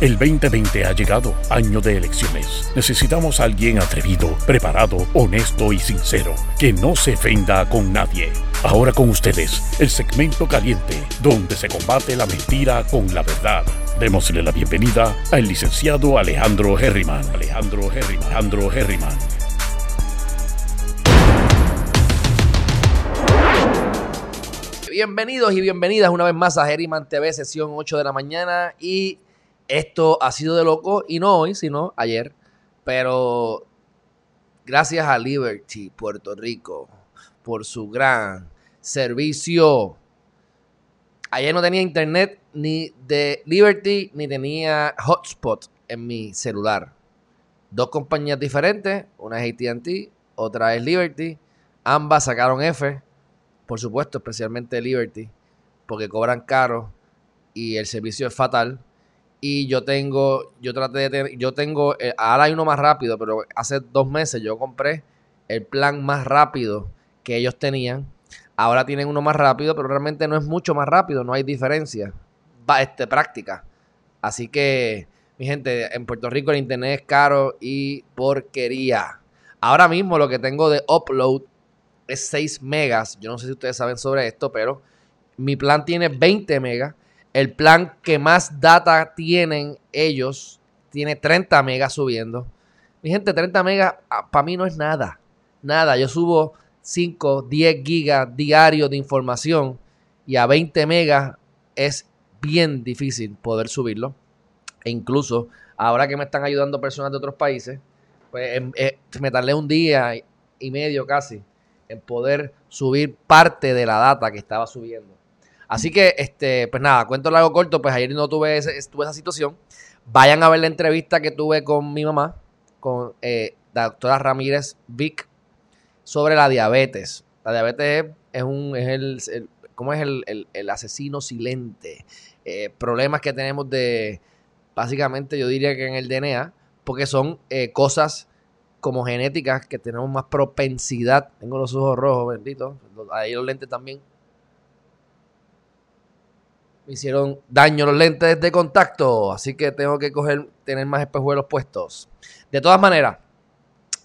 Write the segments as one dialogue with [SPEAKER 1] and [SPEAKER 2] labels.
[SPEAKER 1] El 2020 ha llegado, año de elecciones. Necesitamos a alguien atrevido, preparado, honesto y sincero, que no se ofenda con nadie. Ahora con ustedes, el segmento caliente, donde se combate la mentira con la verdad. Démosle la bienvenida al licenciado Alejandro Herriman. Alejandro Herriman. Alejandro Herriman.
[SPEAKER 2] Bienvenidos y bienvenidas una vez más a Herriman TV, sesión 8 de la mañana. Y esto ha sido de loco, y no hoy, sino ayer. Pero gracias a Liberty Puerto Rico por su gran servicio. Ayer no tenía internet ni de Liberty ni tenía hotspot en mi celular. Dos compañías diferentes, una es ATT, otra es Liberty. Ambas sacaron F, por supuesto, especialmente Liberty, porque cobran caro y el servicio es fatal. Y yo tengo, yo traté de tener, yo tengo, eh, ahora hay uno más rápido, pero hace dos meses yo compré el plan más rápido que ellos tenían. Ahora tienen uno más rápido, pero realmente no es mucho más rápido, no hay diferencia. Este, práctica. Así que, mi gente, en Puerto Rico el internet es caro y porquería. Ahora mismo lo que tengo de upload es 6 megas. Yo no sé si ustedes saben sobre esto, pero mi plan tiene 20 megas el plan que más data tienen ellos tiene 30 megas subiendo. Mi gente, 30 megas ah, para mí no es nada. Nada. Yo subo 5, 10 gigas diarios de información y a 20 megas es bien difícil poder subirlo. E incluso ahora que me están ayudando personas de otros países, pues em, eh, me tardé un día y medio casi en poder subir parte de la data que estaba subiendo. Así que, este, pues nada, cuento largo corto, pues ayer no tuve, esa situación. Vayan a ver la entrevista que tuve con mi mamá, con eh, la doctora Ramírez Vic, sobre la diabetes. La diabetes es, un, es el, ¿cómo es el, asesino silente? Eh, problemas que tenemos de, básicamente yo diría que en el DNA, porque son eh, cosas como genéticas que tenemos más propensidad. Tengo los ojos rojos, bendito. Ahí los lentes también me hicieron daño los lentes de contacto, así que tengo que coger, tener más espejuelos puestos. De todas maneras,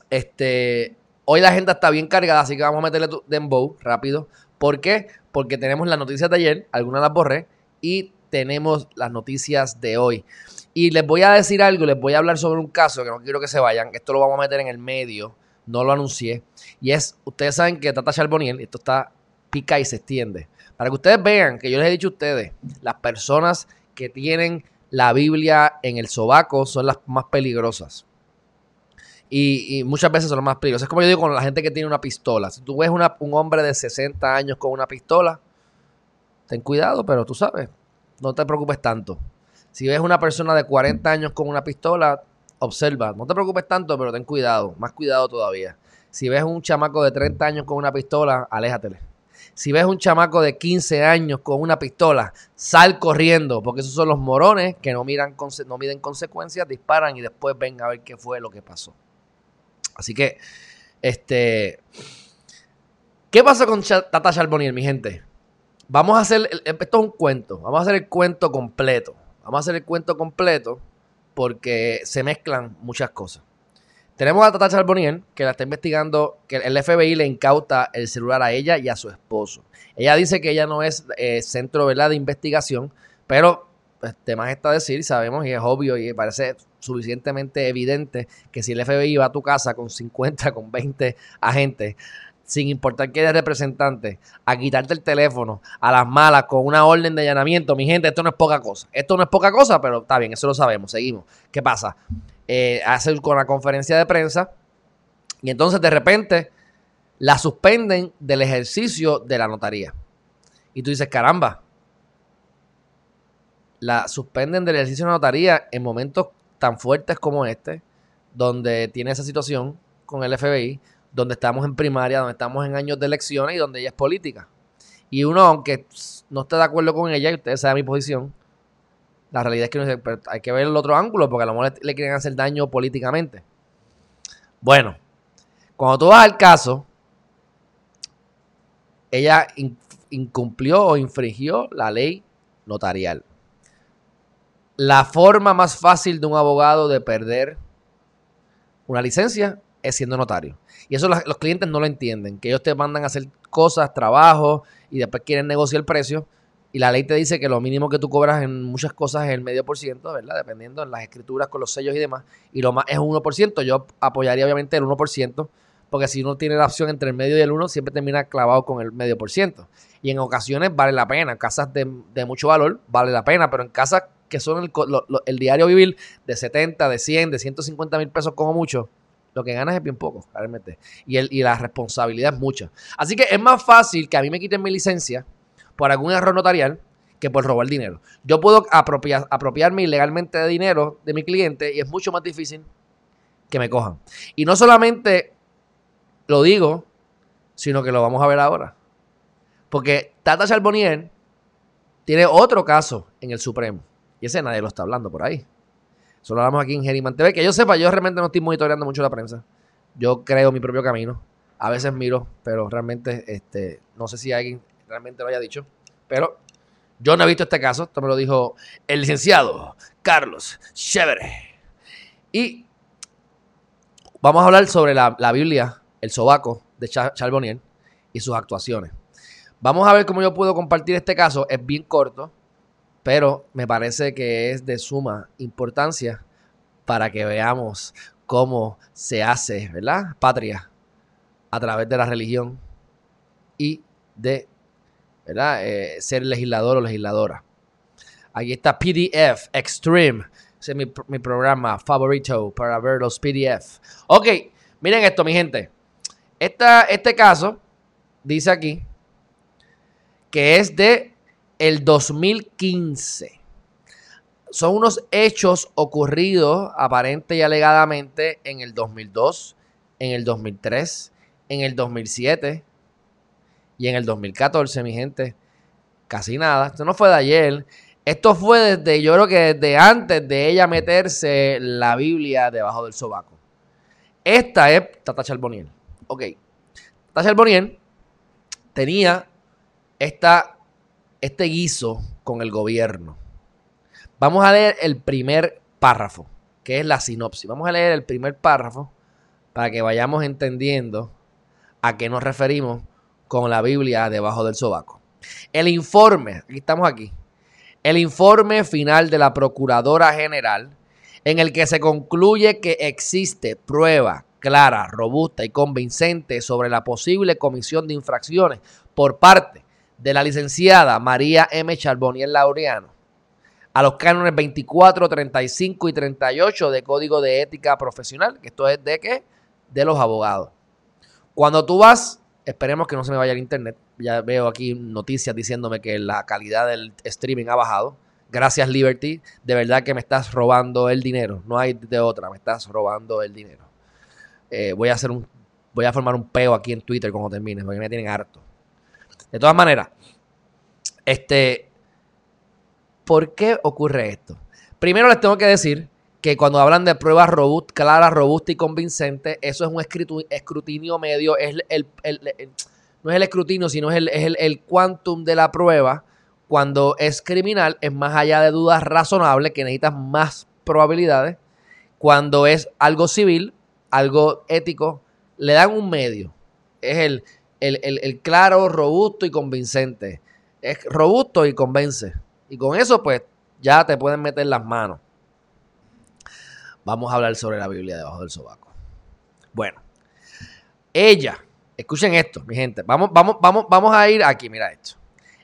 [SPEAKER 2] este, hoy la agenda está bien cargada, así que vamos a meterle dembow rápido. ¿Por qué? Porque tenemos las noticias de ayer, algunas las borré, y tenemos las noticias de hoy. Y les voy a decir algo, les voy a hablar sobre un caso que no quiero que se vayan, esto lo vamos a meter en el medio, no lo anuncié, y es, ustedes saben que Tata Charboniel, esto está pica y se extiende. Para que ustedes vean que yo les he dicho a ustedes, las personas que tienen la Biblia en el sobaco son las más peligrosas. Y, muchas veces son las más peligrosas. Es como yo digo con la gente que tiene una pistola. Si tú ves un hombre de 60 años con una pistola, ten cuidado, pero tú sabes, no te preocupes tanto. Si ves una persona de 40 años con una pistola, observa, no te preocupes tanto, pero ten cuidado, más cuidado todavía. Si ves un chamaco de 30 años con una pistola, aléjatele. Si ves un chamaco de 15 años con una pistola, sal corriendo, porque esos son los morones que no, miran, no miden consecuencias, disparan y después ven a ver qué fue lo que pasó. Así que, este, ¿qué pasa con Tata Charbonnier, mi gente? Vamos a hacer, esto es un cuento, vamos a hacer el cuento completo. Vamos a hacer el cuento completo porque se mezclan muchas cosas. Tenemos a Tata Charbonnier, que la está investigando, que el FBI le incauta el celular a ella y a su esposo. Ella dice que ella no es eh, centro ¿verdad? de investigación, pero pues, más está decir, sabemos y es obvio y parece suficientemente evidente que si el FBI va a tu casa con 50, con 20 agentes, sin importar que eres representante, a quitarte el teléfono a las malas con una orden de allanamiento, mi gente, esto no es poca cosa. Esto no es poca cosa, pero está bien, eso lo sabemos, seguimos. ¿Qué pasa? Eh, hace con la conferencia de prensa y entonces de repente la suspenden del ejercicio de la notaría. Y tú dices, caramba, la suspenden del ejercicio de la notaría en momentos tan fuertes como este, donde tiene esa situación con el FBI, donde estamos en primaria, donde estamos en años de elecciones y donde ella es política. Y uno, aunque no esté de acuerdo con ella, y ustedes saben mi posición, la realidad es que hay que ver el otro ángulo porque a lo mejor le, quieren hacer daño políticamente. Bueno, cuando tú vas al caso, ella incumplió o infringió la ley notarial. La forma más fácil de un abogado de perder una licencia es siendo notario. Y eso los, clientes no lo entienden, que ellos te mandan a hacer cosas, trabajo, y después quieren negociar el precio. Y la ley te dice que lo mínimo que tú cobras en muchas cosas es el medio por ciento, ¿verdad? Dependiendo en las escrituras con los sellos y demás. Y lo más es un 1%. Yo apoyaría obviamente el 1%, porque si uno tiene la opción entre el medio y el 1, siempre termina clavado con el medio por ciento. Y en ocasiones vale la pena. En casas de, mucho valor vale la pena, pero en casas que son el, el diario vivir de 70, de 100, de 150 mil pesos como mucho, lo que ganas es bien poco, realmente. Y, el, y la responsabilidad es mucha. Así que es más fácil que a mí me quiten mi licencia por algún error notarial que por robar dinero. Yo puedo apropiar, apropiarme ilegalmente de dinero de mi cliente y es mucho más difícil que me cojan. Y no solamente lo digo, sino que lo vamos a ver ahora. Porque Tata Charbonnier tiene otro caso en el Supremo. Y ese nadie lo está hablando por ahí. Solo hablamos aquí en Geriman TV. Que yo sepa, yo realmente no estoy monitoreando mucho la prensa. Yo creo mi propio camino. A veces miro, pero realmente este, no sé si alguien realmente lo haya dicho. Pero yo no he visto este caso. Esto me lo dijo el licenciado Carlos Chévere. Y vamos a hablar sobre la, Biblia, el sobaco de Charbonnier y sus actuaciones. Vamos a ver cómo yo puedo compartir este caso. Es bien corto pero me parece que es de suma importancia para que veamos cómo se hace, ¿verdad? Patria a través de la religión y de, ¿verdad? Eh, ser legislador o legisladora. Aquí está PDF Extreme. Ese es mi, mi, programa favorito para ver los PDF. Ok, miren esto, mi gente. Esta, este caso dice aquí que es de el 2015. Son unos hechos ocurridos aparente y alegadamente en el 2002, en el 2003, en el 2007 y en el 2014, mi gente. Casi nada. Esto no fue de ayer. Esto fue desde, yo creo que desde antes de ella meterse la Biblia debajo del sobaco. Esta es Tata Charboniel. Ok. Tata Charboniel tenía esta este guiso con el gobierno. Vamos a leer el primer párrafo, que es la sinopsis. Vamos a leer el primer párrafo para que vayamos entendiendo a qué nos referimos con la Biblia debajo del sobaco. El informe, aquí estamos aquí, el informe final de la Procuradora General en el que se concluye que existe prueba clara, robusta y convincente sobre la posible comisión de infracciones por parte de la licenciada María M. Charbonier Laureano a los cánones 24, 35 y 38 de Código de Ética Profesional, que esto es de qué? De los abogados. Cuando tú vas, esperemos que no se me vaya el internet, ya veo aquí noticias diciéndome que la calidad del streaming ha bajado. Gracias Liberty, de verdad que me estás robando el dinero, no hay de otra, me estás robando el dinero. Eh, voy a hacer un, voy a formar un peo aquí en Twitter cuando termine, porque me tienen harto. De todas maneras, este, ¿por qué ocurre esto? Primero les tengo que decir que cuando hablan de pruebas claras, robustas y convincentes, eso es un escrutinio medio, es el, no es el escrutinio, sino es el quantum de la prueba. Cuando es criminal, es más allá de dudas razonables, que necesitas más probabilidades. Cuando es algo civil, algo ético, le dan un medio. Es el el, claro, robusto y convincente. Es robusto y convence. Y con eso, pues, ya te pueden meter las manos. Vamos a hablar sobre la Biblia debajo del sobaco. Bueno, ella, escuchen esto, mi gente. Vamos, vamos, vamos, vamos a ir aquí, mira esto.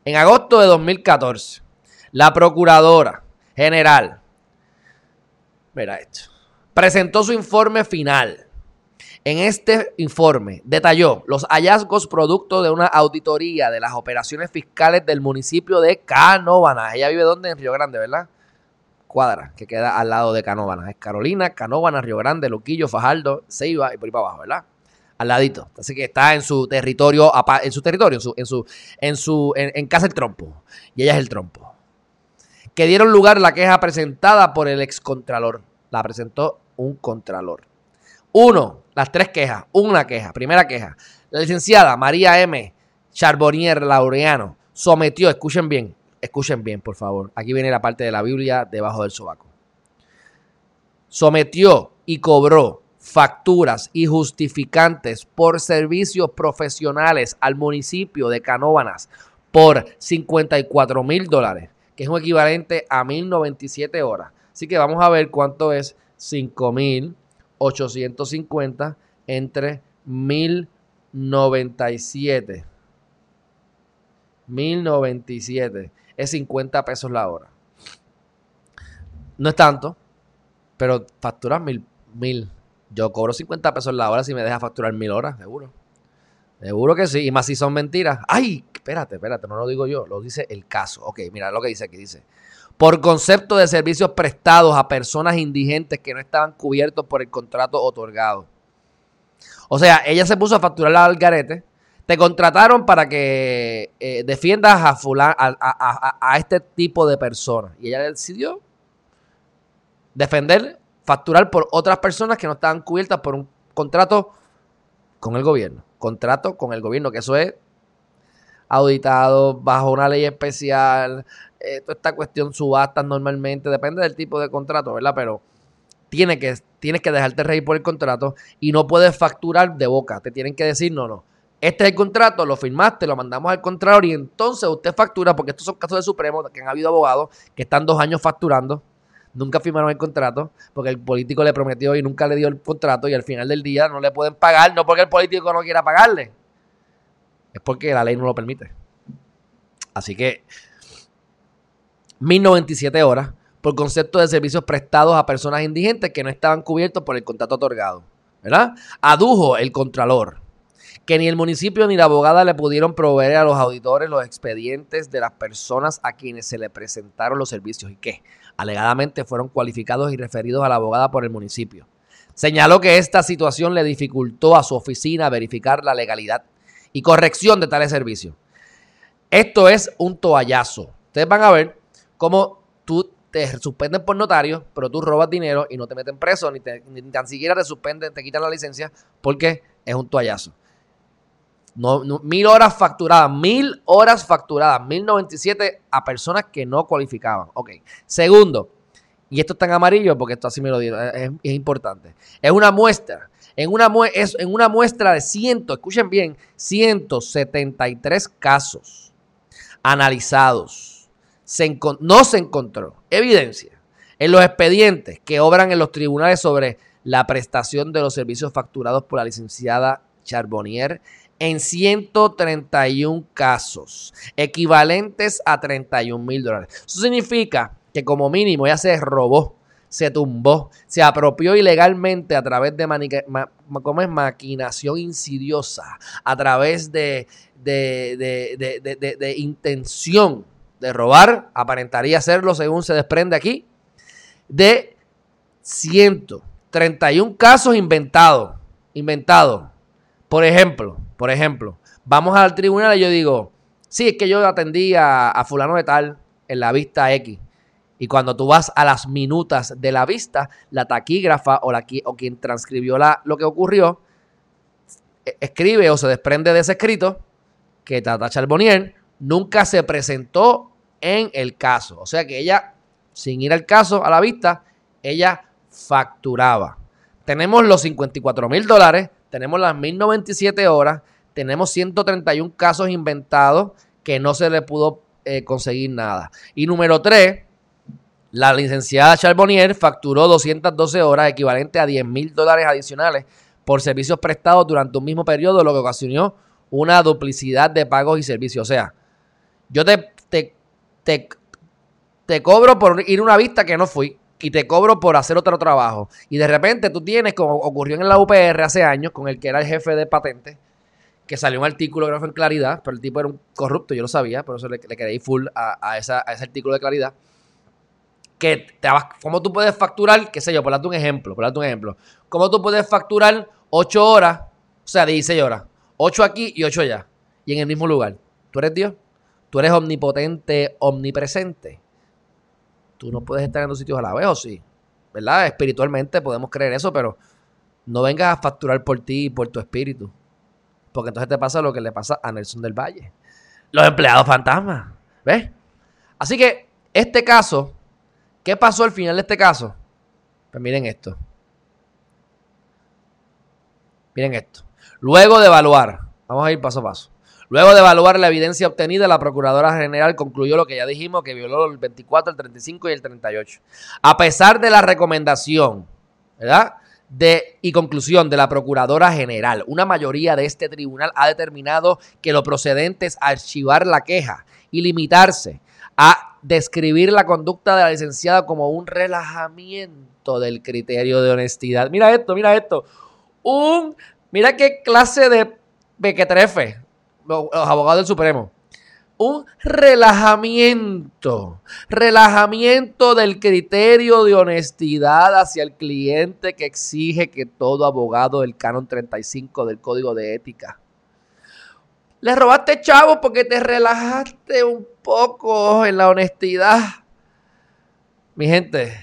[SPEAKER 2] En agosto de 2014, la Procuradora General, mira esto, presentó su informe final en este informe detalló los hallazgos producto de una auditoría de las operaciones fiscales del municipio de Canóvanas. Ella vive donde? En Río Grande, ¿verdad? Cuadra, que queda al lado de Canóvanas. Es Carolina, Canóvanas, Río Grande, Luquillo, Fajardo, Ceiba y por ahí para abajo, ¿verdad? Al ladito. Así que está en su territorio, en su territorio, en su, en su, en su, en casa el trompo. Y ella es el trompo. Que dieron lugar la queja presentada por el excontralor. La presentó un contralor. Uno, las tres quejas. Una queja. Primera queja. La licenciada María M. Charbonnier Laureano sometió, escuchen bien, escuchen bien, por favor. Aquí viene la parte de la Biblia debajo del sobaco. Sometió y cobró facturas y justificantes por servicios profesionales al municipio de Canóvanas por 54 mil dólares, que es un equivalente a 1097 horas. Así que vamos a ver cuánto es 5850 entre 1097. 1097 es 50 pesos la hora. No es tanto, pero facturas mil, mil. Yo cobro 50 pesos la hora si me deja facturar mil horas, seguro. Seguro que sí. Y más si son mentiras. Ay, espérate, espérate, no lo digo yo, lo dice el caso. Ok, mira lo que dice aquí, dice. Por concepto de servicios prestados a personas indigentes que no estaban cubiertos por el contrato otorgado. O sea, ella se puso a facturar al garete. Te contrataron para que eh, defiendas a, a, a, este tipo de personas. Y ella decidió defender, facturar por otras personas que no estaban cubiertas por un contrato con el gobierno. Contrato con el gobierno, que eso es auditado bajo una ley especial. Eh, toda esta cuestión subastas normalmente, depende del tipo de contrato, ¿verdad? Pero tiene que, tienes que dejarte reír por el contrato y no puedes facturar de boca. Te tienen que decir, no, no. Este es el contrato, lo firmaste, lo mandamos al contralor y entonces usted factura, porque estos son casos de Supremo, que han habido abogados que están dos años facturando nunca firmaron el contrato porque el político le prometió y nunca le dio el contrato y al final del día no le pueden pagar, no porque el político no quiera pagarle, es porque la ley no lo permite. Así que 1097 horas por concepto de servicios prestados a personas indigentes que no estaban cubiertos por el contrato otorgado. ¿Verdad? Adujo el contralor que ni el municipio ni la abogada le pudieron proveer a los auditores los expedientes de las personas a quienes se le presentaron los servicios y que alegadamente fueron cualificados y referidos a la abogada por el municipio. Señaló que esta situación le dificultó a su oficina verificar la legalidad y corrección de tales servicios. Esto es un toallazo. Ustedes van a ver cómo tú te suspenden por notario, pero tú robas dinero y no te meten preso, ni, ni tan siquiera te suspenden, te quitan la licencia, porque es un toallazo. No, mil horas facturadas, mil horas facturadas, mil noventa y siete a personas que no cualificaban. Ok. Segundo, y esto está en amarillo porque esto así me lo dieron, es, importante. Es una muestra. En una, muestra de ciento, escuchen bien, 173 casos analizados. No se encontró evidencia en los expedientes que obran en los tribunales sobre la prestación de los servicios facturados por la licenciada Charbonnier en 131 casos, equivalentes a 31 mil dólares. Eso significa que como mínimo ya se robó, se tumbó, se apropió ilegalmente a través de maquinación insidiosa, a través de, intención de robar, aparentaría hacerlo según se desprende aquí, de 131 casos inventados, inventados. Por ejemplo, por ejemplo, vamos al tribunal y yo digo, sí, es que yo atendí a, fulano de tal en la vista X. Y cuando tú vas a las minutas de la vista, la taquígrafa o, la, o quien transcribió la, lo que ocurrió, e, escribe o se desprende de ese escrito que Tata Charbonnier nunca se presentó en el caso. O sea que ella, sin ir al caso, a la vista, ella facturaba. Tenemos los 54 mil dólares, tenemos las 1097 horas, tenemos 131 casos inventados que no se le pudo eh, conseguir nada. Y número 3, la licenciada Charbonnier facturó 212 horas, equivalente a 10 mil dólares adicionales por servicios prestados durante un mismo periodo, lo que ocasionó una duplicidad de pagos y servicios. O sea, yo te, te, te, te cobro por ir a una vista que no fui y te cobro por hacer otro trabajo. Y de repente tú tienes, como ocurrió en la UPR hace años, con el que era el jefe de patente, que salió un artículo que no fue en claridad, pero el tipo era un corrupto, yo lo sabía, por eso le, le full a, ese artículo de claridad. Que te, ¿Cómo tú puedes facturar, qué sé yo, por darte un ejemplo, por darte un ejemplo, cómo tú puedes facturar 8 horas, o sea, 16 horas, 8 aquí y 8 allá, y en el mismo lugar? ¿Tú eres Dios? ¿Tú eres omnipotente, omnipresente? Tú no puedes estar en dos sitios a la vez, ¿o sí? ¿Verdad? Espiritualmente podemos creer eso, pero no vengas a facturar por ti y por tu espíritu. Porque entonces te pasa lo que le pasa a Nelson del Valle. Los empleados fantasmas. ¿Ves? Así que este caso, ¿qué pasó al final de este caso? Pues miren esto. Miren esto. Luego de evaluar, vamos a ir paso a paso. Luego de evaluar la evidencia obtenida, la Procuradora General concluyó lo que ya dijimos, que violó el 24, el 35 y el 38. A pesar de la recomendación, ¿verdad? De, y conclusión de la Procuradora General, una mayoría de este tribunal ha determinado que lo procedente es archivar la queja y limitarse a describir la conducta de la licenciada como un relajamiento del criterio de honestidad. Mira esto, mira esto. Un, mira qué clase de bequetrefe los, abogados del Supremo. Un relajamiento, relajamiento del criterio de honestidad hacia el cliente que exige que todo abogado del canon 35 del Código de Ética. Le robaste chavo porque te relajaste un poco en la honestidad. Mi gente,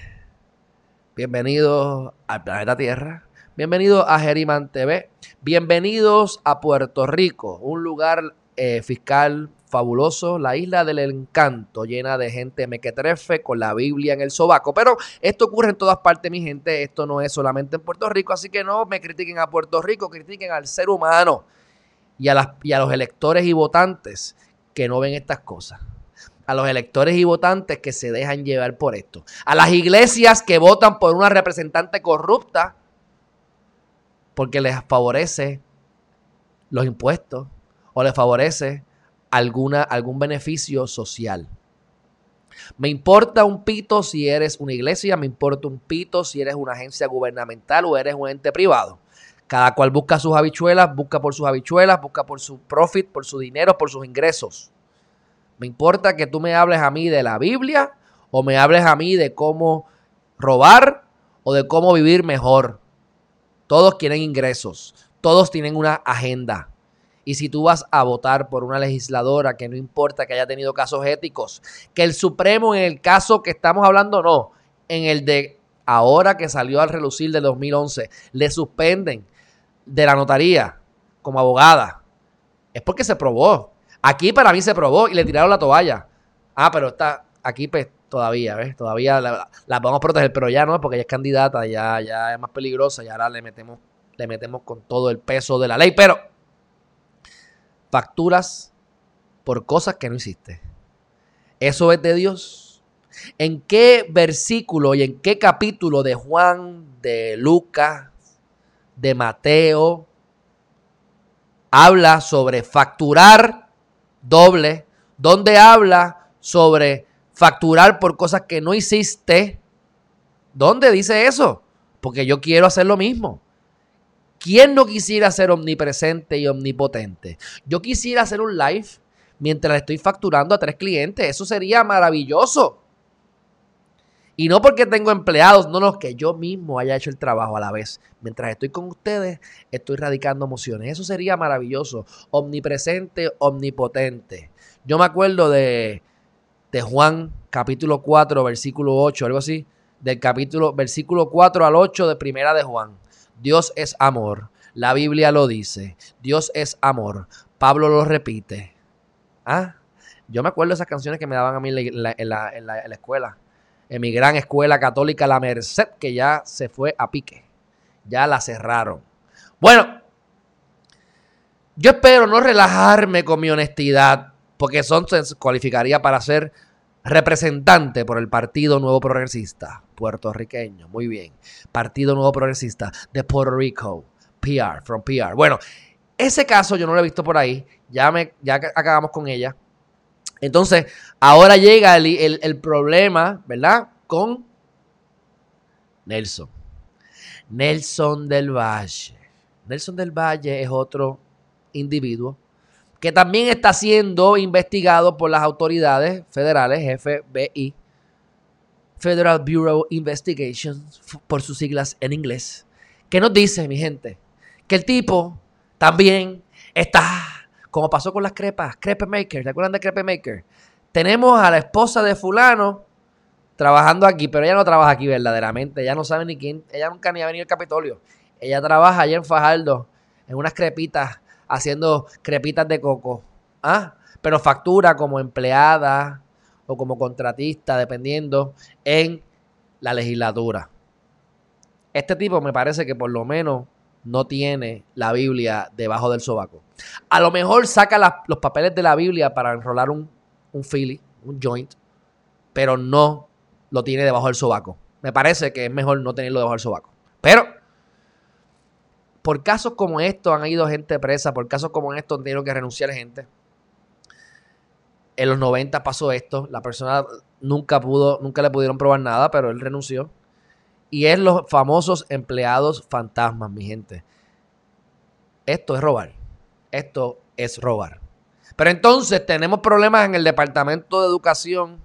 [SPEAKER 2] bienvenidos al planeta Tierra. Bienvenidos a Geriman TV. Bienvenidos a Puerto Rico, un lugar eh, fiscal fabuloso, la isla del encanto, llena de gente mequetrefe con la Biblia en el sobaco. Pero esto ocurre en todas partes, mi gente. Esto no es solamente en Puerto Rico, así que no me critiquen a Puerto Rico, critiquen al ser humano y a, las, y a los electores y votantes que no ven estas cosas a los electores y votantes que se dejan llevar por esto, a las iglesias que votan por una representante corrupta porque les favorece los impuestos o les favorece alguna, algún beneficio social. Me importa un pito si eres una iglesia, me importa un pito si eres una agencia gubernamental o eres un ente privado. Cada cual busca sus habichuelas, busca por sus habichuelas, busca por su profit, por su dinero, por sus ingresos. Me importa que tú me hables a mí de la Biblia o me hables a mí de cómo robar o de cómo vivir mejor. Todos quieren ingresos, todos tienen una agenda. Y si tú vas a votar por una legisladora que no importa que haya tenido casos éticos, que el Supremo en el caso que estamos hablando no, en el de ahora que salió al relucir del 2011, le suspenden de la notaría como abogada, es porque se probó. Aquí para mí se probó y le tiraron la toalla. Ah, pero está aquí pues todavía, ¿ves? Todavía la, la, podemos proteger, pero ya no, porque ella es candidata, ya, ya es más peligrosa y ahora le metemos, le metemos con todo el peso de la ley. Pero facturas por cosas que no hiciste. ¿Eso es de Dios? ¿En qué versículo y en qué capítulo de Juan, de Lucas, de Mateo habla sobre facturar doble? ¿Dónde habla sobre facturar por cosas que no hiciste. ¿Dónde dice eso? Porque yo quiero hacer lo mismo. ¿Quién no quisiera ser omnipresente y omnipotente? Yo quisiera hacer un live mientras estoy facturando a tres clientes. Eso sería maravilloso. Y no porque tengo empleados, no, no, que yo mismo haya hecho el trabajo a la vez. Mientras estoy con ustedes, estoy radicando emociones. Eso sería maravilloso. Omnipresente, omnipotente. Yo me acuerdo de de Juan capítulo 4, versículo 8, algo así, del capítulo, versículo 4 al 8 de Primera de Juan. Dios es amor. La Biblia lo dice. Dios es amor. Pablo lo repite. Ah, yo me acuerdo de esas canciones que me daban a mí en la, en la, en la escuela. En mi gran escuela católica La Merced, que ya se fue a pique. Ya la cerraron. Bueno, yo espero no relajarme con mi honestidad porque se cualificaría para ser representante por el Partido Nuevo Progresista puertorriqueño. Muy bien. Partido Nuevo Progresista de Puerto Rico. PR, from PR. Bueno, ese caso yo no lo he visto por ahí. Ya, me, ya acabamos con ella. Entonces, ahora llega el, el problema, ¿verdad? Con Nelson. Nelson del Valle. Nelson del Valle es otro individuo que también está siendo investigado por las autoridades federales, FBI, Federal Bureau Investigations, por sus siglas en inglés, que nos dice, mi gente, que el tipo también está, como pasó con las crepas, Crepe Maker, ¿te acuerdan de Crepe Maker? Tenemos a la esposa de fulano trabajando aquí, pero ella no trabaja aquí verdaderamente, ella no sabe ni quién, ella nunca ni ha venido al Capitolio, ella trabaja allá en Fajardo, en unas crepitas haciendo crepitas de coco. ¿Ah? Pero factura como empleada o como contratista, dependiendo, en la legislatura. Este tipo me parece que por lo menos no tiene la Biblia debajo del sobaco. A lo mejor saca los papeles de la Biblia para enrolar un, un un joint, pero no lo tiene debajo del sobaco. Me parece que es mejor no tenerlo debajo del sobaco. Pero, por casos como estos han ido gente presa, por casos como estos han tenido que renunciar gente. En los 90 pasó esto, la persona nunca pudo, nunca le pudieron probar nada, pero él renunció. Y es los famosos empleados fantasmas, mi gente. Esto es robar. Esto es robar. Pero entonces tenemos problemas en el Departamento de Educación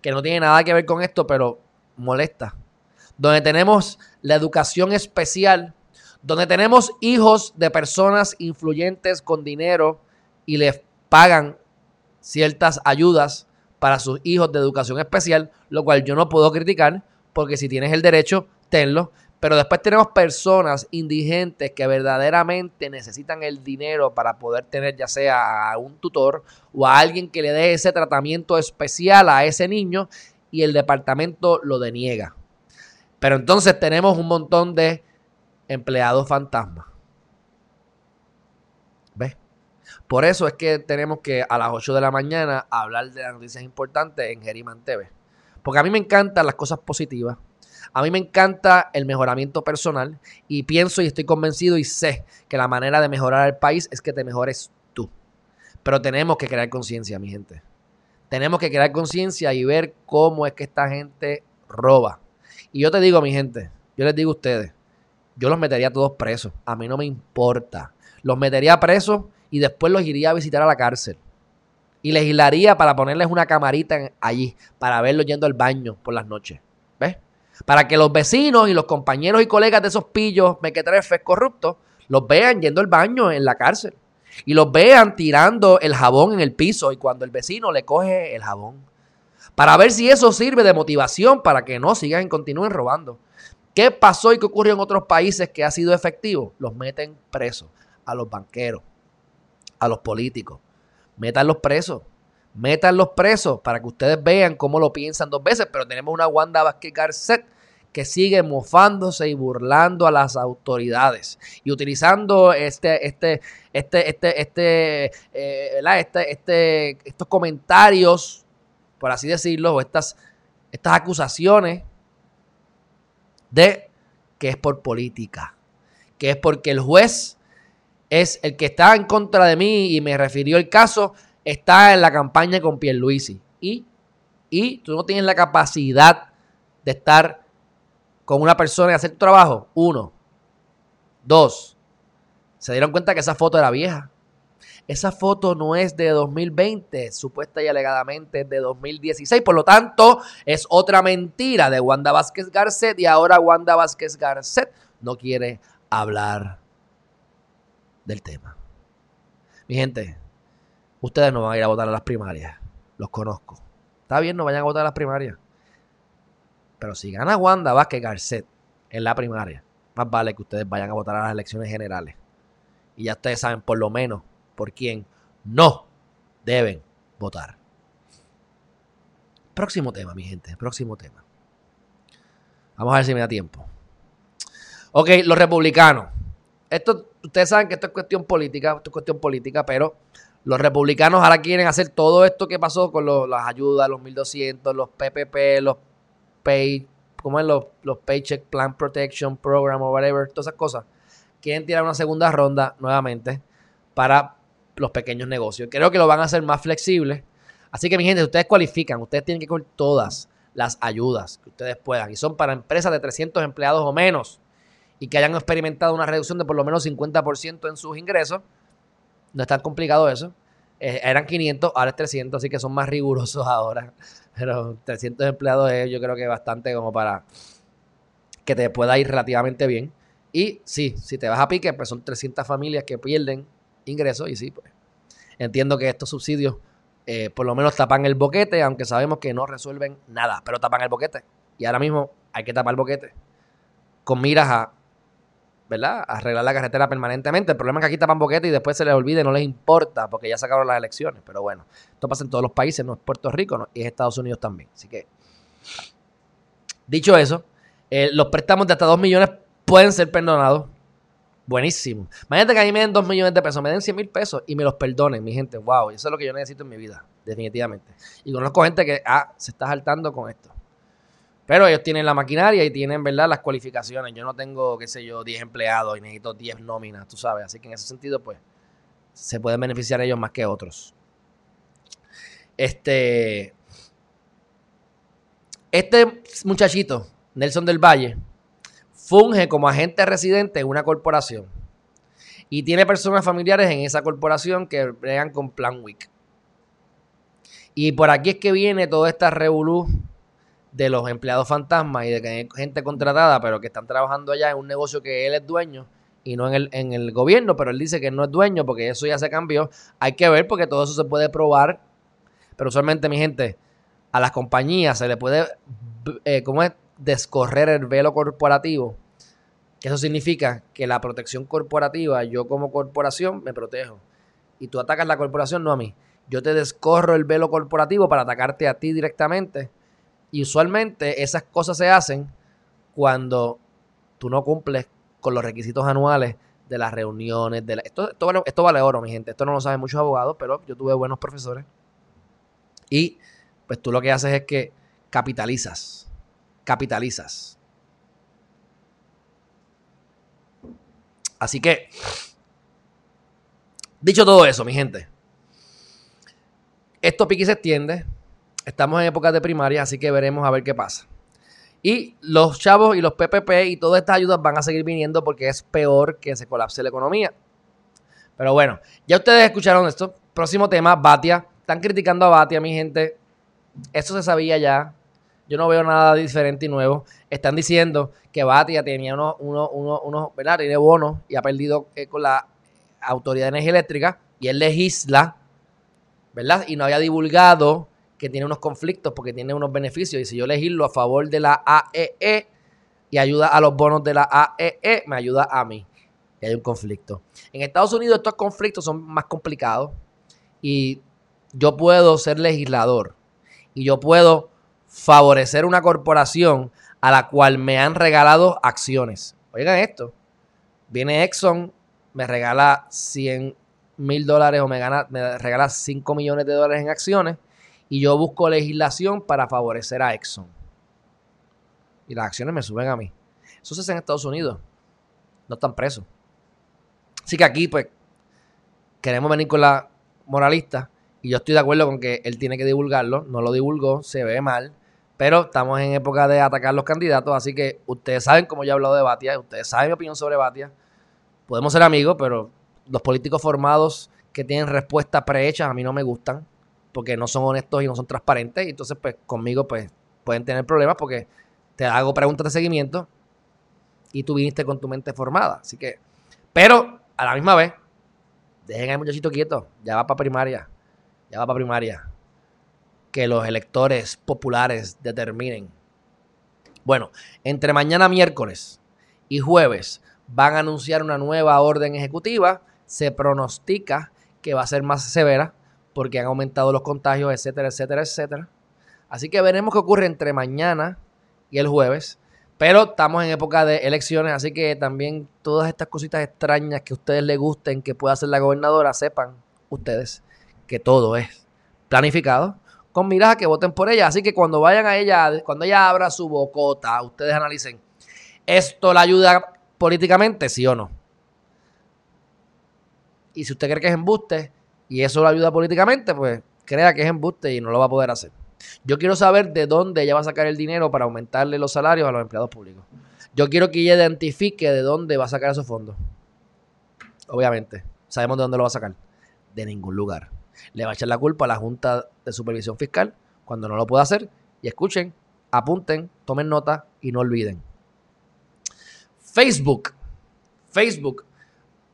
[SPEAKER 2] que no tiene nada que ver con esto, pero molesta. Donde tenemos la educación especial, donde tenemos hijos de personas influyentes con dinero y les pagan ciertas ayudas para sus hijos de educación especial, lo cual yo no puedo criticar, porque si tienes el derecho, tenlo. Pero después tenemos personas indigentes que verdaderamente necesitan el dinero para poder tener ya sea a un tutor o a alguien que le dé ese tratamiento especial a ese niño y el departamento lo deniega. Pero entonces tenemos un montón de empleados fantasmas. ¿Ves? Por eso es que tenemos que a las 8 de la mañana hablar de las noticias importantes en Geriman TV. Porque a mí me encantan las cosas positivas. A mí me encanta el mejoramiento personal y pienso y estoy convencido y sé que la manera de mejorar el país es que te mejores tú. Pero tenemos que crear conciencia, mi gente. Tenemos que crear conciencia y ver cómo es que esta gente roba. Y yo te digo, mi gente, yo les digo a ustedes, yo los metería todos presos. A mí no me importa. Los metería presos y después los iría a visitar a la cárcel. Y legislaría para ponerles una camarita allí, para verlos yendo al baño por las noches. ¿Ves? Para que los vecinos y los compañeros y colegas de esos pillos mequetrefes corruptos los vean yendo al baño en la cárcel. Y los vean tirando el jabón en el piso y cuando el vecino le coge el jabón. Para ver si eso sirve de motivación para que no sigan y continúen robando. ¿Qué pasó y qué ocurrió en otros países que ha sido efectivo? Los meten presos a los banqueros, a los políticos. Métanlos presos. Métanlos presos para que ustedes vean cómo lo piensan dos veces. Pero tenemos una Wanda Vázquez Garcet que sigue mofándose y burlando a las autoridades y utilizando este, este, este, este, este, eh, este, este, estos comentarios, por así decirlo, o estas, estas acusaciones de que es por política, que es porque el juez es el que está en contra de mí y me refirió el caso, está en la campaña con Pierluisi. Y, y tú no tienes la capacidad de estar con una persona y hacer tu trabajo. Uno. Dos. Se dieron cuenta que esa foto era vieja. Esa foto no es de 2020, supuesta y alegadamente es de 2016. Por lo tanto, es otra mentira de Wanda Vázquez Garcet y ahora Wanda Vázquez Garcet no quiere hablar del tema. Mi gente, ustedes no van a ir a votar a las primarias. Los conozco. Está bien, no vayan a votar a las primarias. Pero si gana Wanda Vázquez Garcet en la primaria, más vale que ustedes vayan a votar a las elecciones generales. Y ya ustedes saben por lo menos por quien no deben votar. Próximo tema, mi gente, próximo tema. Vamos a ver si me da tiempo. Ok, los republicanos. Esto, ustedes saben que esto es cuestión política, esto es cuestión política, pero los republicanos ahora quieren hacer todo esto que pasó con las ayudas, los 1200, los PPP, los pay, ¿cómo es? Los, los Paycheck Plan Protection Program o whatever, todas esas cosas. Quieren tirar una segunda ronda nuevamente para los pequeños negocios. Creo que lo van a hacer más flexible. Así que, mi gente, ustedes cualifican, ustedes tienen que coger todas las ayudas que ustedes puedan. Y son para empresas de 300 empleados o menos y que hayan experimentado una reducción de por lo menos 50% en sus ingresos. No es tan complicado eso. Eh, eran 500, ahora es 300, así que son más rigurosos ahora. Pero 300 empleados es yo creo que bastante como para que te pueda ir relativamente bien. Y sí, si te vas a pique, pues son 300 familias que pierden ingresos y sí, pues entiendo que estos subsidios eh, por lo menos tapan el boquete, aunque sabemos que no resuelven nada, pero tapan el boquete. Y ahora mismo hay que tapar el boquete con miras a ¿verdad? Arreglar la carretera permanentemente. El problema es que aquí tapan boquete y después se les olvida y no les importa porque ya sacaron las elecciones. Pero bueno, esto pasa en todos los países, no es Puerto Rico no, y es Estados Unidos también. Así que, dicho eso, eh, los préstamos de hasta 2 millones pueden ser perdonados. Buenísimo. Imagínate que a mí me den 2 millones de pesos, me den 100 mil pesos y me los perdonen, mi gente. Wow, eso es lo que yo necesito en mi vida, definitivamente. Y conozco gente que, ah, se está saltando con esto. Pero ellos tienen la maquinaria y tienen, ¿verdad?, las cualificaciones. Yo no tengo, qué sé yo, 10 empleados y necesito 10 nóminas, tú sabes. Así que en ese sentido, pues, se pueden beneficiar ellos más que otros. Este. Este muchachito, Nelson del Valle, funge como agente residente en una corporación. Y tiene personas familiares en esa corporación que bregan con Plan Week. Y por aquí es que viene toda esta revolución de los empleados fantasmas y de que hay gente contratada, pero que están trabajando allá en un negocio que él es dueño y no en el, en el gobierno, pero él dice que no es dueño porque eso ya se cambió. Hay que ver porque todo eso se puede probar. Pero usualmente, mi gente, a las compañías se le puede, eh, ¿cómo es? Descorrer el velo corporativo. Eso significa que la protección corporativa, yo como corporación me protejo. Y tú atacas la corporación, no a mí. Yo te descorro el velo corporativo para atacarte a ti directamente y usualmente esas cosas se hacen cuando tú no cumples con los requisitos anuales de las reuniones. De esto, esto, vale, oro, mi gente. Esto no lo saben muchos abogados, pero yo tuve buenos profesores. Y pues tú lo que haces es que capitalizas. Capitalizas. Así que, dicho todo eso, mi gente, esto piqui se extiende. Estamos en época de primaria, así que veremos a ver qué pasa. Y los chavos y los PPP y todas estas ayudas van a seguir viniendo porque es peor que se colapse la economía. Pero bueno, ya ustedes escucharon esto. Próximo tema, Batia. Están criticando a Batia, mi gente. Eso se sabía ya. Yo no veo nada diferente y nuevo. Están diciendo que Batia tenía unos, unos, unos, unos ¿verdad? Tiene bonos y ha perdido eh, con la Autoridad de Energía Eléctrica y él legisla, ¿verdad? Y no había divulgado que tiene unos conflictos porque tiene unos beneficios. Y si yo legislo a favor de la AEE e y ayuda a los bonos de la AEE, e, me ayuda a mí. Y hay un conflicto. En Estados Unidos estos conflictos son más complicados y yo puedo ser legislador y yo puedo favorecer una corporación a la cual me han regalado acciones. Oigan esto. Viene Exxon, me regala 100 mil dólares o me, gana, me regala 5 millones de dólares en acciones y yo busco legislación para favorecer a Exxon. Y las acciones me suben a mí. Eso se hace en Estados Unidos. No están presos. Así que aquí, pues, queremos venir con la moralista. Y yo estoy de acuerdo con que él tiene que divulgarlo. No lo divulgó, se ve mal. Pero estamos en época de atacar los candidatos. Así que ustedes saben cómo yo he hablado de Batia. Ustedes saben mi opinión sobre Batia. Podemos ser amigos, pero los políticos formados que tienen respuestas prehechas a mí no me gustan porque no son honestos y no son transparentes. Y entonces, pues conmigo, pues pueden tener problemas porque te hago preguntas de seguimiento y tú viniste con tu mente formada. Así que, pero a la misma vez, dejen al muchachito quieto, ya va para primaria, ya va para primaria. Que los electores populares determinen. Bueno, entre mañana miércoles y jueves van a anunciar una nueva orden ejecutiva. Se pronostica que va a ser más severa porque han aumentado los contagios, etcétera, etcétera, etcétera. Así que veremos qué ocurre entre mañana y el jueves. Pero estamos en época de elecciones, así que también todas estas cositas extrañas que a ustedes les gusten, que pueda hacer la gobernadora, sepan ustedes que todo es planificado con miras a que voten por ella. Así que cuando vayan a ella, cuando ella abra su bocota, ustedes analicen, ¿esto la ayuda políticamente, sí o no? Y si usted cree que es embuste, y eso lo ayuda políticamente, pues crea que es embuste y no lo va a poder hacer. Yo quiero saber de dónde ella va a sacar el dinero para aumentarle los salarios a los empleados públicos. Yo quiero que ella identifique de dónde va a sacar esos fondos. Obviamente, sabemos de dónde lo va a sacar. De ningún lugar. Le va a echar la culpa a la Junta de Supervisión Fiscal cuando no lo pueda hacer. Y escuchen, apunten, tomen nota y no olviden. Facebook. Facebook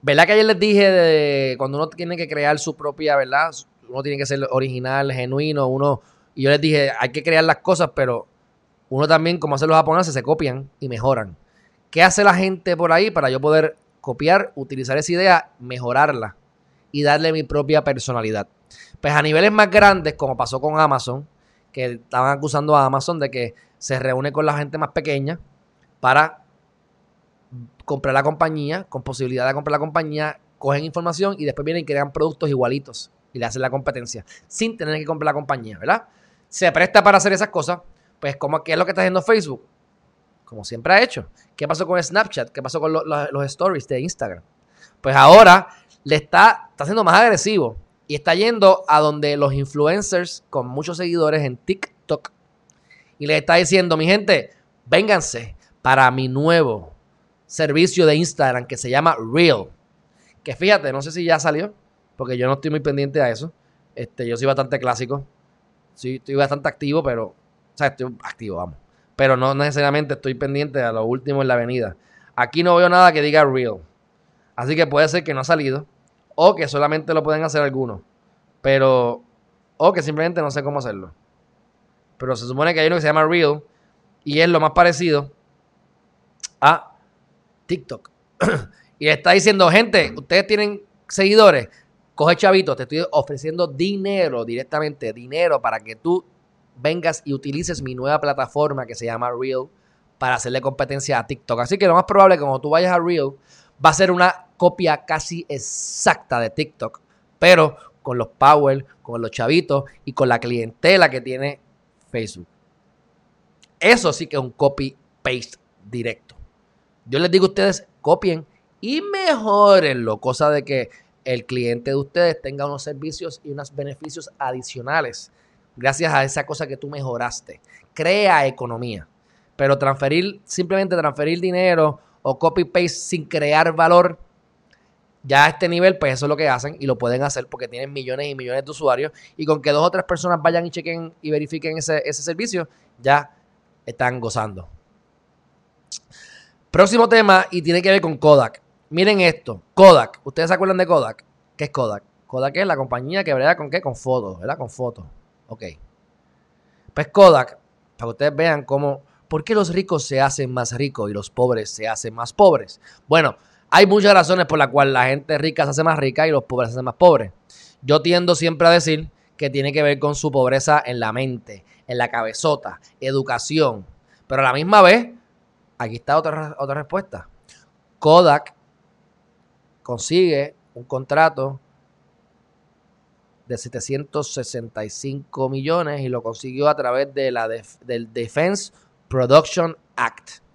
[SPEAKER 2] ¿Verdad que ayer les dije de cuando uno tiene que crear su propia, ¿verdad? Uno tiene que ser original, genuino, uno... Y yo les dije, hay que crear las cosas, pero uno también, como hacen los japoneses, se copian y mejoran. ¿Qué hace la gente por ahí para yo poder copiar, utilizar esa idea, mejorarla y darle mi propia personalidad? Pues a niveles más grandes, como pasó con Amazon, que estaban acusando a Amazon de que se reúne con la gente más pequeña para comprar la compañía, con posibilidad de comprar la compañía, cogen información y después vienen y crean productos igualitos y le hacen la competencia sin tener que comprar la compañía, ¿verdad? Se presta para hacer esas cosas. Pues, como, ¿qué es lo que está haciendo Facebook? Como siempre ha hecho. ¿Qué pasó con Snapchat? ¿Qué pasó con los stories de Instagram? Pues ahora le está, está siendo más agresivo y está yendo a donde los influencers con muchos seguidores en TikTok y le está diciendo, mi gente, vénganse para mi nuevo servicio de Instagram que se llama Real. Que fíjate, no sé si ya salió, porque yo no estoy muy pendiente a eso. Este, yo soy bastante clásico. Sí, estoy bastante activo, pero. O sea, estoy activo, vamos. Pero no necesariamente estoy pendiente a lo último en la avenida. Aquí no veo nada que diga real. Así que puede ser que no ha salido. O que solamente lo pueden hacer algunos. Pero. O que simplemente no sé cómo hacerlo. Pero se supone que hay uno que se llama Real. Y es lo más parecido a TikTok. y está diciendo, gente, ustedes tienen seguidores, coge chavito, te estoy ofreciendo dinero directamente, dinero para que tú vengas y utilices mi nueva plataforma que se llama Real para hacerle competencia a TikTok. Así que lo más probable que cuando tú vayas a Real va a ser una copia casi exacta de TikTok, pero con los power, con los chavitos y con la clientela que tiene Facebook. Eso sí que es un copy-paste directo. Yo les digo a ustedes, copien y mejorenlo, cosa de que el cliente de ustedes tenga unos servicios y unos beneficios adicionales gracias a esa cosa que tú mejoraste. Crea economía. Pero transferir, simplemente transferir dinero o copy-paste sin crear valor, ya a este nivel, pues eso es lo que hacen y lo pueden hacer porque tienen millones y millones de usuarios y con que dos o tres personas vayan y chequen y verifiquen ese, ese servicio, ya están gozando. Próximo tema y tiene que ver con Kodak. Miren esto, Kodak. ¿Ustedes se acuerdan de Kodak? ¿Qué es Kodak? Kodak es la compañía que brega con qué? Con fotos, ¿verdad? Con fotos. Ok. Pues Kodak, para que ustedes vean cómo, ¿por qué los ricos se hacen más ricos y los pobres se hacen más pobres? Bueno, hay muchas razones por las cuales la gente rica se hace más rica y los pobres se hacen más pobres. Yo tiendo siempre a decir que tiene que ver con su pobreza en la mente, en la cabezota, educación. Pero a la misma vez, aquí está otra, otra respuesta. Kodak consigue un contrato de 765 millones y lo consiguió a través de la del Defense Production Act.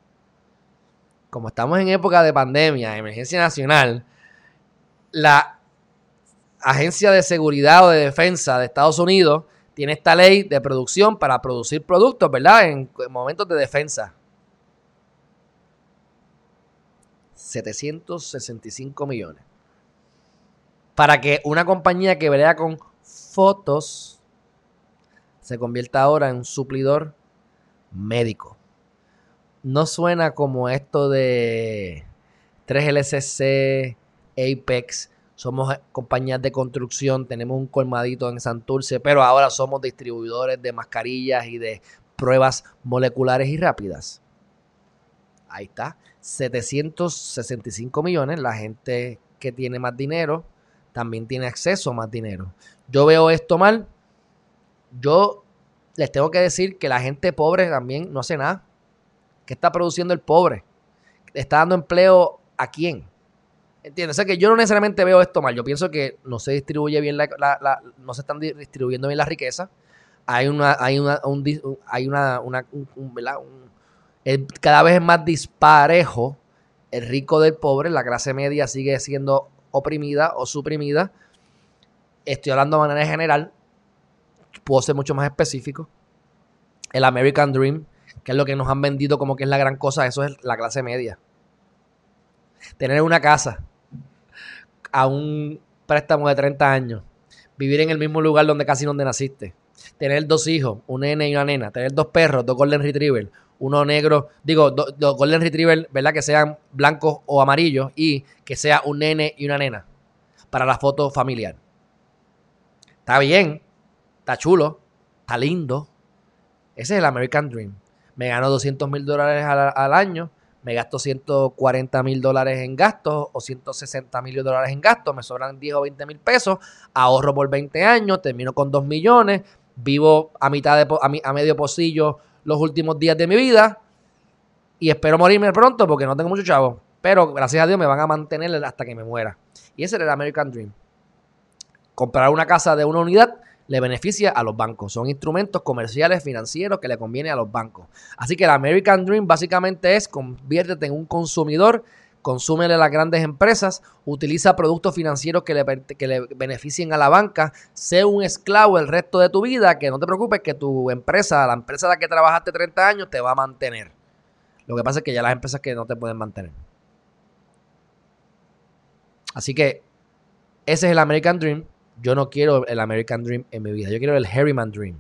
[SPEAKER 2] Como estamos en época de pandemia, emergencia nacional, la Agencia de Seguridad o de Defensa de Estados Unidos tiene esta ley de producción para producir productos, ¿verdad? En, momentos de defensa. 765 millones. Para que una compañía que vea con fotos se convierta ahora en un suplidor médico. No suena como esto de 3LCC, Apex, somos compañías de construcción, tenemos un colmadito en Santurce, pero ahora somos distribuidores de mascarillas y de pruebas moleculares y rápidas. Ahí está, 765 millones, la gente que tiene más dinero también tiene acceso a más dinero. Yo veo esto mal, yo les tengo que decir que la gente pobre también no hace nada. ¿Qué está produciendo el pobre? ¿Está dando empleo a quién? ¿Entiendes? O sea que yo no necesariamente veo esto mal. Yo pienso que no se distribuye bien la, no se están distribuyendo bien la riqueza. Hay una, hay una, hay una, una cada vez es más disparejo el rico del pobre, la clase media sigue siendo oprimida o suprimida. Estoy hablando de manera general, puedo ser mucho más específico. El American Dream, que es lo que nos han vendido como que es la gran cosa, eso es la clase media. Tener una casa, a un préstamo de 30 años, vivir en el mismo lugar donde casi donde naciste, tener dos hijos, un nene y una nena, tener dos perros, dos golden retriever, uno negro, digo, dos golden retriever, ¿verdad? Que sean blancos o amarillos y que sea un nene y una nena para la foto familiar. Está bien, está chulo, está lindo. Ese es el American Dream. Me gano 200 mil dólares al, año, me gasto 140 mil dólares en gastos o 160 mil dólares en gastos, me sobran 10 o 20 mil pesos, ahorro por 20 años, termino con 2 millones, vivo a mitad de, a, a medio pocillo los últimos días de mi vida y espero morirme pronto porque no tengo mucho chavo. Pero gracias a Dios me van a mantener hasta que me muera. Y ese era el American Dream. Comprar una casa de una unidad le beneficia a los bancos. Son instrumentos comerciales, financieros que le conviene a los bancos. Así que el American Dream básicamente es conviértete en un consumidor, consúmele a las grandes empresas, utiliza productos financieros que le, que le beneficien a la banca, sé un esclavo el resto de tu vida, que no te preocupes que tu empresa, la empresa de la que trabajaste 30 años, te va a mantener. Lo que pasa es que ya las empresas que no te pueden mantener. Así que ese es el American Dream. Yo no quiero el American Dream en mi vida. Yo quiero el Harryman Dream.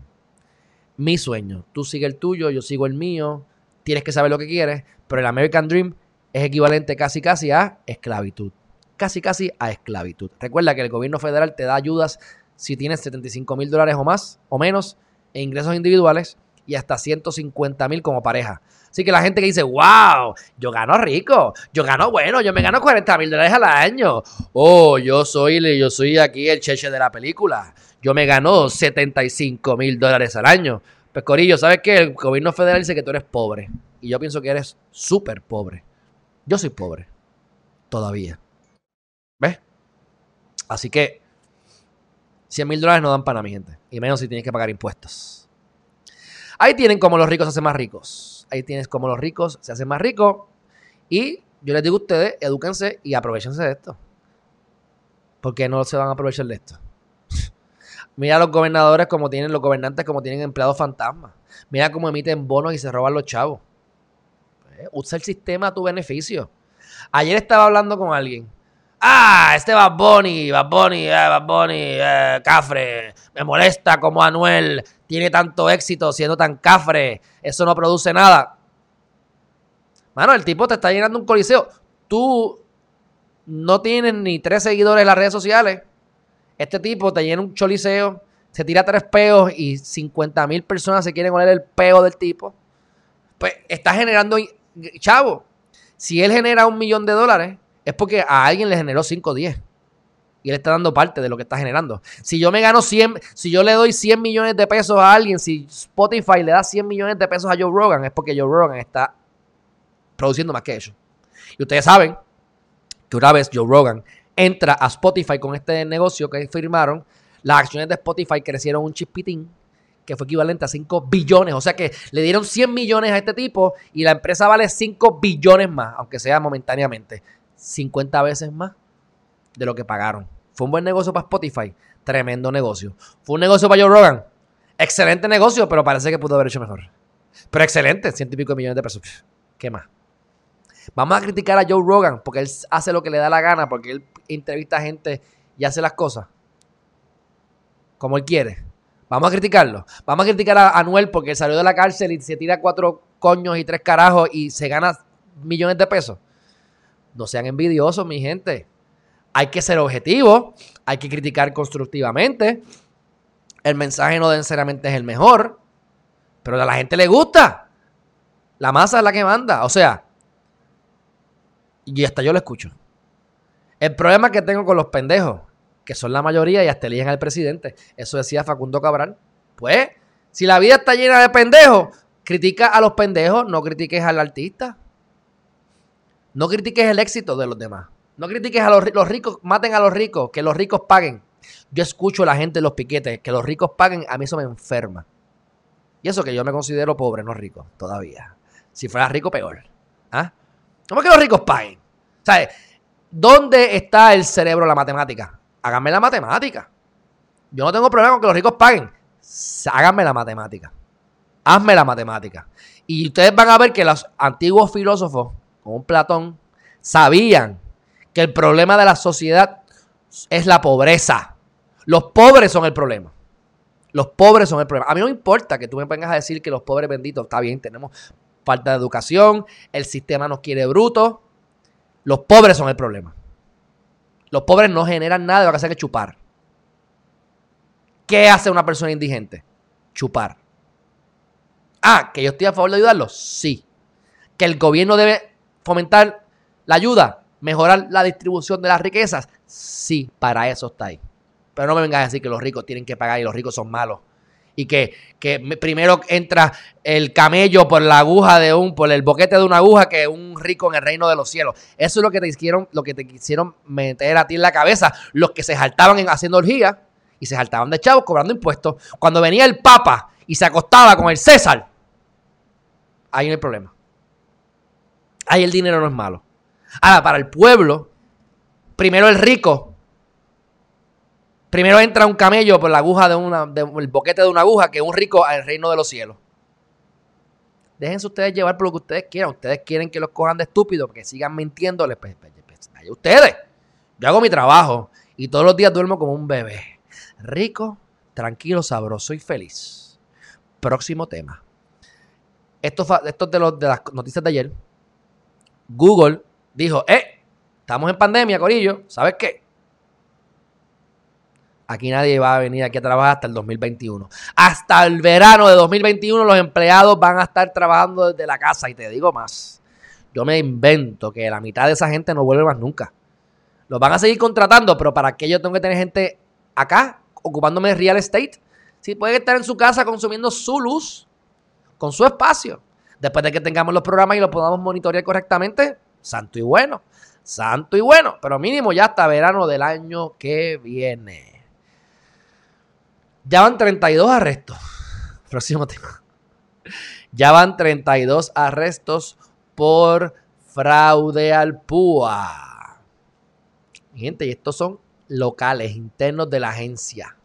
[SPEAKER 2] Mi sueño. Tú sigue el tuyo, yo sigo el mío. Tienes que saber lo que quieres. Pero el American Dream es equivalente casi casi a esclavitud. Casi casi a esclavitud. Recuerda que el gobierno federal te da ayudas si tienes 75 mil dólares o más o menos en ingresos individuales y hasta 150 mil como pareja. Así que la gente que dice, wow, yo gano rico, yo gano bueno, yo me gano 40 mil dólares al año. Oh, yo soy, yo soy aquí el cheche de la película. Yo me gano 75 mil dólares al año. Pues Corillo, ¿sabes qué? El gobierno federal dice que tú eres pobre. Y yo pienso que eres súper pobre. Yo soy pobre. Todavía. ¿Ves? Así que 100 mil dólares no dan para mi gente. Y menos si tienes que pagar impuestos. Ahí tienen como los ricos se hacen más ricos ahí tienes como los ricos se hacen más ricos. Y yo les digo a ustedes, edúquense y aprovechense de esto. Porque no se van a aprovechar de esto. Mira los gobernadores como tienen, los gobernantes como tienen empleados fantasmas. Mira cómo emiten bonos y se roban los chavos. Eh, usa el sistema a tu beneficio. Ayer estaba hablando con alguien. Ah, este Bad Bunny, Bad Bunny, eh, Bad Bunny, eh, Cafre. Me molesta como Anuel tiene tanto éxito siendo tan cafre, eso no produce nada. Mano, el tipo te está llenando un coliseo. Tú no tienes ni tres seguidores en las redes sociales. Este tipo te llena un choliseo, se tira tres peos y 50 mil personas se quieren oler el peo del tipo. Pues está generando, chavo, si él genera un millón de dólares, es porque a alguien le generó 5 o 10 y él está dando parte de lo que está generando. Si yo me gano 100, si yo le doy 100 millones de pesos a alguien, si Spotify le da 100 millones de pesos a Joe Rogan, es porque Joe Rogan está produciendo más que ellos. Y ustedes saben que una vez Joe Rogan entra a Spotify con este negocio que firmaron, las acciones de Spotify crecieron un chispitín que fue equivalente a 5 billones. O sea que le dieron 100 millones a este tipo y la empresa vale 5 billones más, aunque sea momentáneamente. 50 veces más de lo que pagaron. Fue un buen negocio para Spotify, tremendo negocio. Fue un negocio para Joe Rogan, excelente negocio, pero parece que pudo haber hecho mejor. Pero excelente, ciento y pico millones de pesos. ¿Qué más? Vamos a criticar a Joe Rogan porque él hace lo que le da la gana, porque él entrevista a gente y hace las cosas como él quiere. Vamos a criticarlo. Vamos a criticar a Anuel porque salió de la cárcel y se tira cuatro coños y tres carajos y se gana millones de pesos. No sean envidiosos, mi gente. Hay que ser objetivo, hay que criticar constructivamente. El mensaje no necesariamente es el mejor, pero a la gente le gusta. La masa es la que manda. O sea, y hasta yo lo escucho. El problema que tengo con los pendejos, que son la mayoría y hasta eligen al presidente, eso decía Facundo Cabral. Pues, si la vida está llena de pendejos, critica a los pendejos, no critiques al artista. No critiques el éxito de los demás. No critiques a los, ricos, maten a los ricos, que los ricos paguen. Yo escucho a la gente en los piquetes, que los ricos paguen, a mí eso me enferma. Y eso que yo me considero pobre, no rico, todavía. Si fuera rico, peor. ¿Ah? ¿Cómo que los ricos paguen? ¿Sabes? ¿Dónde está el cerebro la matemática? Háganme la matemática. Yo no tengo problema con que los ricos paguen. Háganme la matemática. Hazme la matemática. Y ustedes van a ver que los antiguos filósofos, como Platón, sabían que el problema de la sociedad es la pobreza. Los pobres son el problema. Los pobres son el problema. A mí no me importa que tú me vengas a decir que los pobres benditos, está bien, tenemos falta de educación, el sistema nos quiere brutos. Los pobres son el problema. Los pobres no generan nada de lo que hacer que chupar. ¿Qué hace una persona indigente? Chupar. Ah, que yo estoy a favor de ayudarlos. Sí. Que el gobierno debe fomentar la ayuda, mejorar la distribución de las riquezas. Sí, para eso está ahí. Pero no me vengas a decir que los ricos tienen que pagar y los ricos son malos. Y que, que primero entra el camello por la aguja de un, por el boquete de una aguja que un rico en el reino de los cielos. Eso es lo que te hicieron, lo que te quisieron meter a ti en la cabeza. Los que se saltaban en haciendo orgía y se saltaban de chavos cobrando impuestos. Cuando venía el Papa y se acostaba con el César, ahí no hay problema. Ahí el dinero no es malo. Ahora, para el pueblo, primero el rico. Primero entra un camello por la aguja de una, el boquete de una aguja que un rico al reino de los cielos. Déjense ustedes llevar por lo que ustedes quieran. Ustedes quieren que los cojan de estúpidos, que sigan mintiéndoles. Pues, pues, pues, ustedes. Yo hago mi trabajo y todos los días duermo como un bebé. Rico, tranquilo, sabroso y feliz. Próximo tema. Esto, esto es de, los, de las noticias de ayer. Google dijo, eh, estamos en pandemia, Corillo, ¿sabes qué? Aquí nadie va a venir aquí a trabajar hasta el 2021. Hasta el verano de 2021 los empleados van a estar trabajando desde la casa. Y te digo más, yo me invento que la mitad de esa gente no vuelve más nunca. Los van a seguir contratando, pero ¿para qué yo tengo que tener gente acá ocupándome de real estate? Si pueden estar en su casa consumiendo su luz, con su espacio. Después de que tengamos los programas y los podamos monitorear correctamente, santo y bueno. Santo y bueno, pero mínimo ya hasta verano del año que viene. Ya van 32 arrestos. Próximo tema. Ya van 32 arrestos por fraude al PUA. Gente, y estos son locales, internos de la agencia.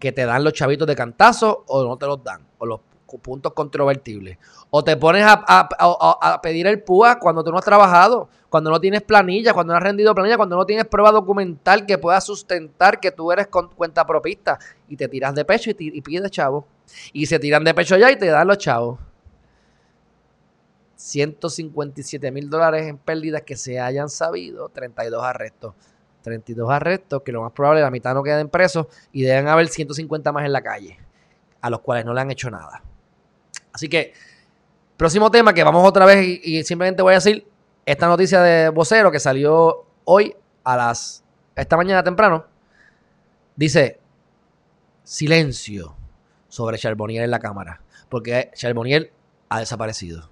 [SPEAKER 2] Que te dan los chavitos de cantazo o no te los dan. O los puntos controvertibles. O te pones a, pedir el PUA cuando tú no has trabajado, cuando no tienes planilla, cuando no has rendido planilla, cuando no tienes prueba documental que pueda sustentar que tú eres cuenta propista y te tiras de pecho y, y pides chavo. Y se tiran de pecho ya y te dan los chavos. 157 mil dólares en pérdidas que se hayan sabido, 32 arrestos. 32 arrestos, que lo más probable la mitad no queden presos y deben haber 150 más en la calle, a los cuales no le han hecho nada. Así que, próximo tema que vamos otra vez y, simplemente voy a decir esta noticia de vocero que salió hoy a las, esta mañana temprano. Dice, silencio sobre Charbonnier en la Cámara, porque Charbonnier ha desaparecido.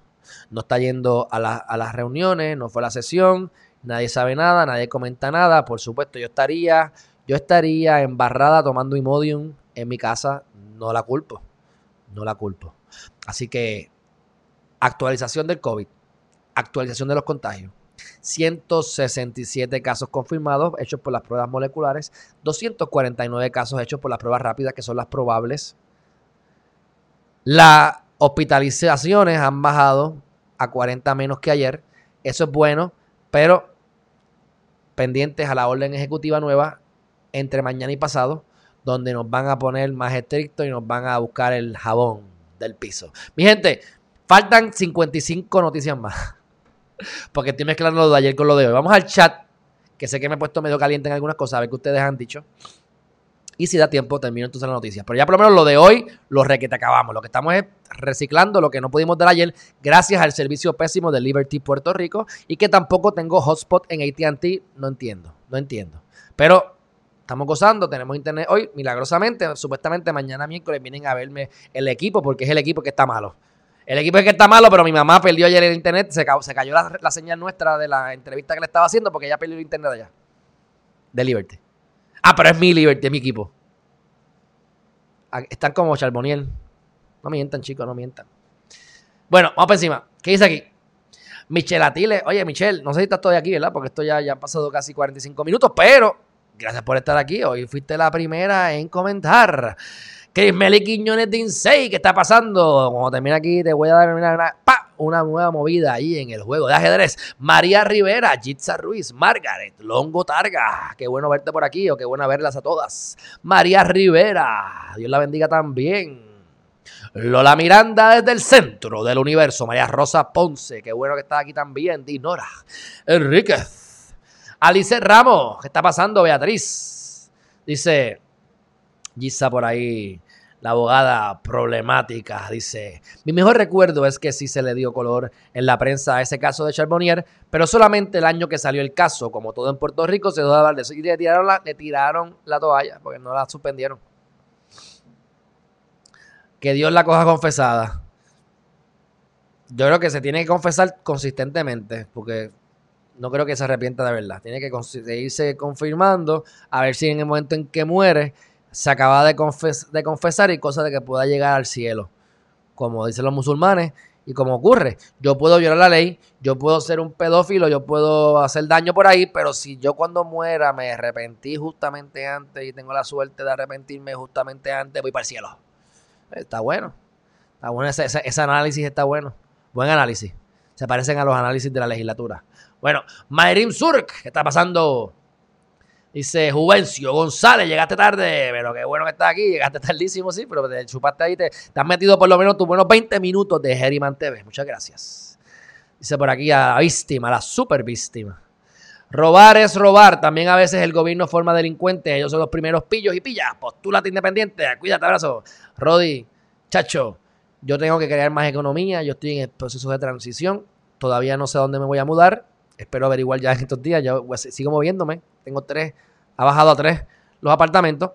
[SPEAKER 2] No está yendo a, a, las reuniones, no fue a la sesión, nadie sabe nada, nadie comenta nada. Por supuesto, yo estaría, yo estaría embarrada tomando Imodium en mi casa, no la culpo, no la culpo. Así que actualización del COVID, actualización de los contagios. 167 casos confirmados hechos por las pruebas moleculares, 249 casos hechos por las pruebas rápidas, que son las probables. Las hospitalizaciones han bajado a 40 menos que ayer. Eso es bueno, pero pendientes a la orden ejecutiva nueva entre mañana y pasado, donde nos van a poner más estrictos y nos van a buscar el jabón del piso. Mi gente, faltan 55 noticias más. Porque estoy mezclando lo de ayer con lo de hoy. Vamos al chat, que sé que me he puesto medio caliente en algunas cosas, a ver qué ustedes han dicho. Y si da tiempo, termino entonces la noticia. Pero ya por lo menos lo de hoy, lo re que te acabamos. Lo que estamos es reciclando lo que no pudimos dar ayer, gracias al servicio pésimo de Liberty Puerto Rico. Y que tampoco tengo hotspot en ATT. No entiendo, no entiendo. Pero Estamos gozando, tenemos internet hoy, milagrosamente. Supuestamente mañana miércoles vienen a verme el equipo porque es el equipo que está malo. El equipo es que está malo, pero mi mamá perdió ayer el internet. Se, cayó la, señal nuestra de la entrevista que le estaba haciendo porque ella perdió el internet allá. De Liberty. Ah, pero es mi Liberty, es mi equipo. Están como Charboniel. No mientan, chicos, no mientan. Bueno, vamos para encima. ¿Qué dice aquí? Michelle Atile. Oye, Michelle, no sé si estás todavía aquí, ¿verdad? Porque esto ya, ya ha pasado casi 45 minutos, pero Gracias por estar aquí. Hoy fuiste la primera en comentar. Chris Meli Quiñones de Insei, ¿qué está pasando? Cuando termine aquí, te voy a dar una, una nueva movida ahí en el juego de ajedrez. María Rivera, Jitsa Ruiz, Margaret, Longo Targa. Qué bueno verte por aquí o qué bueno verlas a todas. María Rivera, Dios la bendiga también. Lola Miranda desde el centro del universo. María Rosa Ponce, qué bueno que está aquí también. Dinora Enríquez. Alice Ramos, ¿qué está pasando, Beatriz? Dice Gisa por ahí. La abogada problemática dice, mi mejor recuerdo es que sí se le dio color en la prensa a ese caso de Charbonnier, pero solamente el año que salió el caso, como todo en Puerto Rico, se dejó de y le tiraron la, le tiraron la toalla porque no la suspendieron. Que Dios la coja confesada. Yo creo que se tiene que confesar consistentemente, porque no creo que se arrepienta de verdad. Tiene que seguirse confirmando, a ver si en el momento en que muere se acaba de, confesar y cosa de que pueda llegar al cielo, como dicen los musulmanes y como ocurre. Yo puedo violar la ley, yo puedo ser un pedófilo, yo puedo hacer daño por ahí, pero si yo cuando muera me arrepentí justamente antes y tengo la suerte de arrepentirme justamente antes, voy para el cielo. Está bueno. Está bueno ese análisis, está bueno. Buen análisis. Se parecen a los análisis de la legislatura. Bueno, Mayrim Surk, ¿qué está pasando? Dice Juvencio González, llegaste tarde, pero qué bueno que estás aquí, llegaste tardísimo, sí, pero te chupaste ahí, te, has metido por lo menos tus buenos 20 minutos de Herriman TV. Muchas gracias. Dice por aquí a la víctima, a la super víctima. Robar es robar. También a veces el gobierno forma delincuentes. Ellos son los primeros pillos y pillas. Postúlate independiente. Cuídate, abrazo. Rodi, chacho, yo tengo que crear más economía. Yo estoy en el proceso de transición. Todavía no sé dónde me voy a mudar. Espero averiguar ya en estos días. Yo sigo moviéndome. Tengo tres, ha bajado a tres los apartamentos.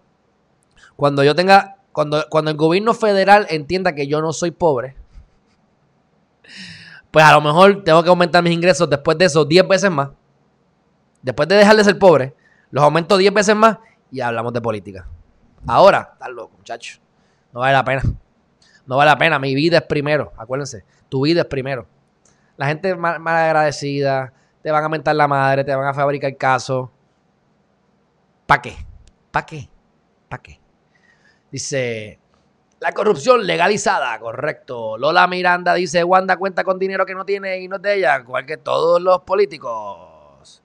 [SPEAKER 2] Cuando yo tenga, cuando, cuando el gobierno federal entienda que yo no soy pobre, pues a lo mejor tengo que aumentar mis ingresos después de eso 10 veces más. Después de dejar de ser pobre, los aumento 10 veces más y hablamos de política. Ahora, estás loco, muchacho. No vale la pena. No vale la pena. Mi vida es primero. Acuérdense, tu vida es primero. La gente mal, mal agradecida, te van a mentar la madre, te van a fabricar casos. ¿Para qué? ¿Para qué? ¿Para qué? Dice, la corrupción legalizada, correcto. Lola Miranda dice, Wanda cuenta con dinero que no tiene y no es de ella, igual que todos los políticos.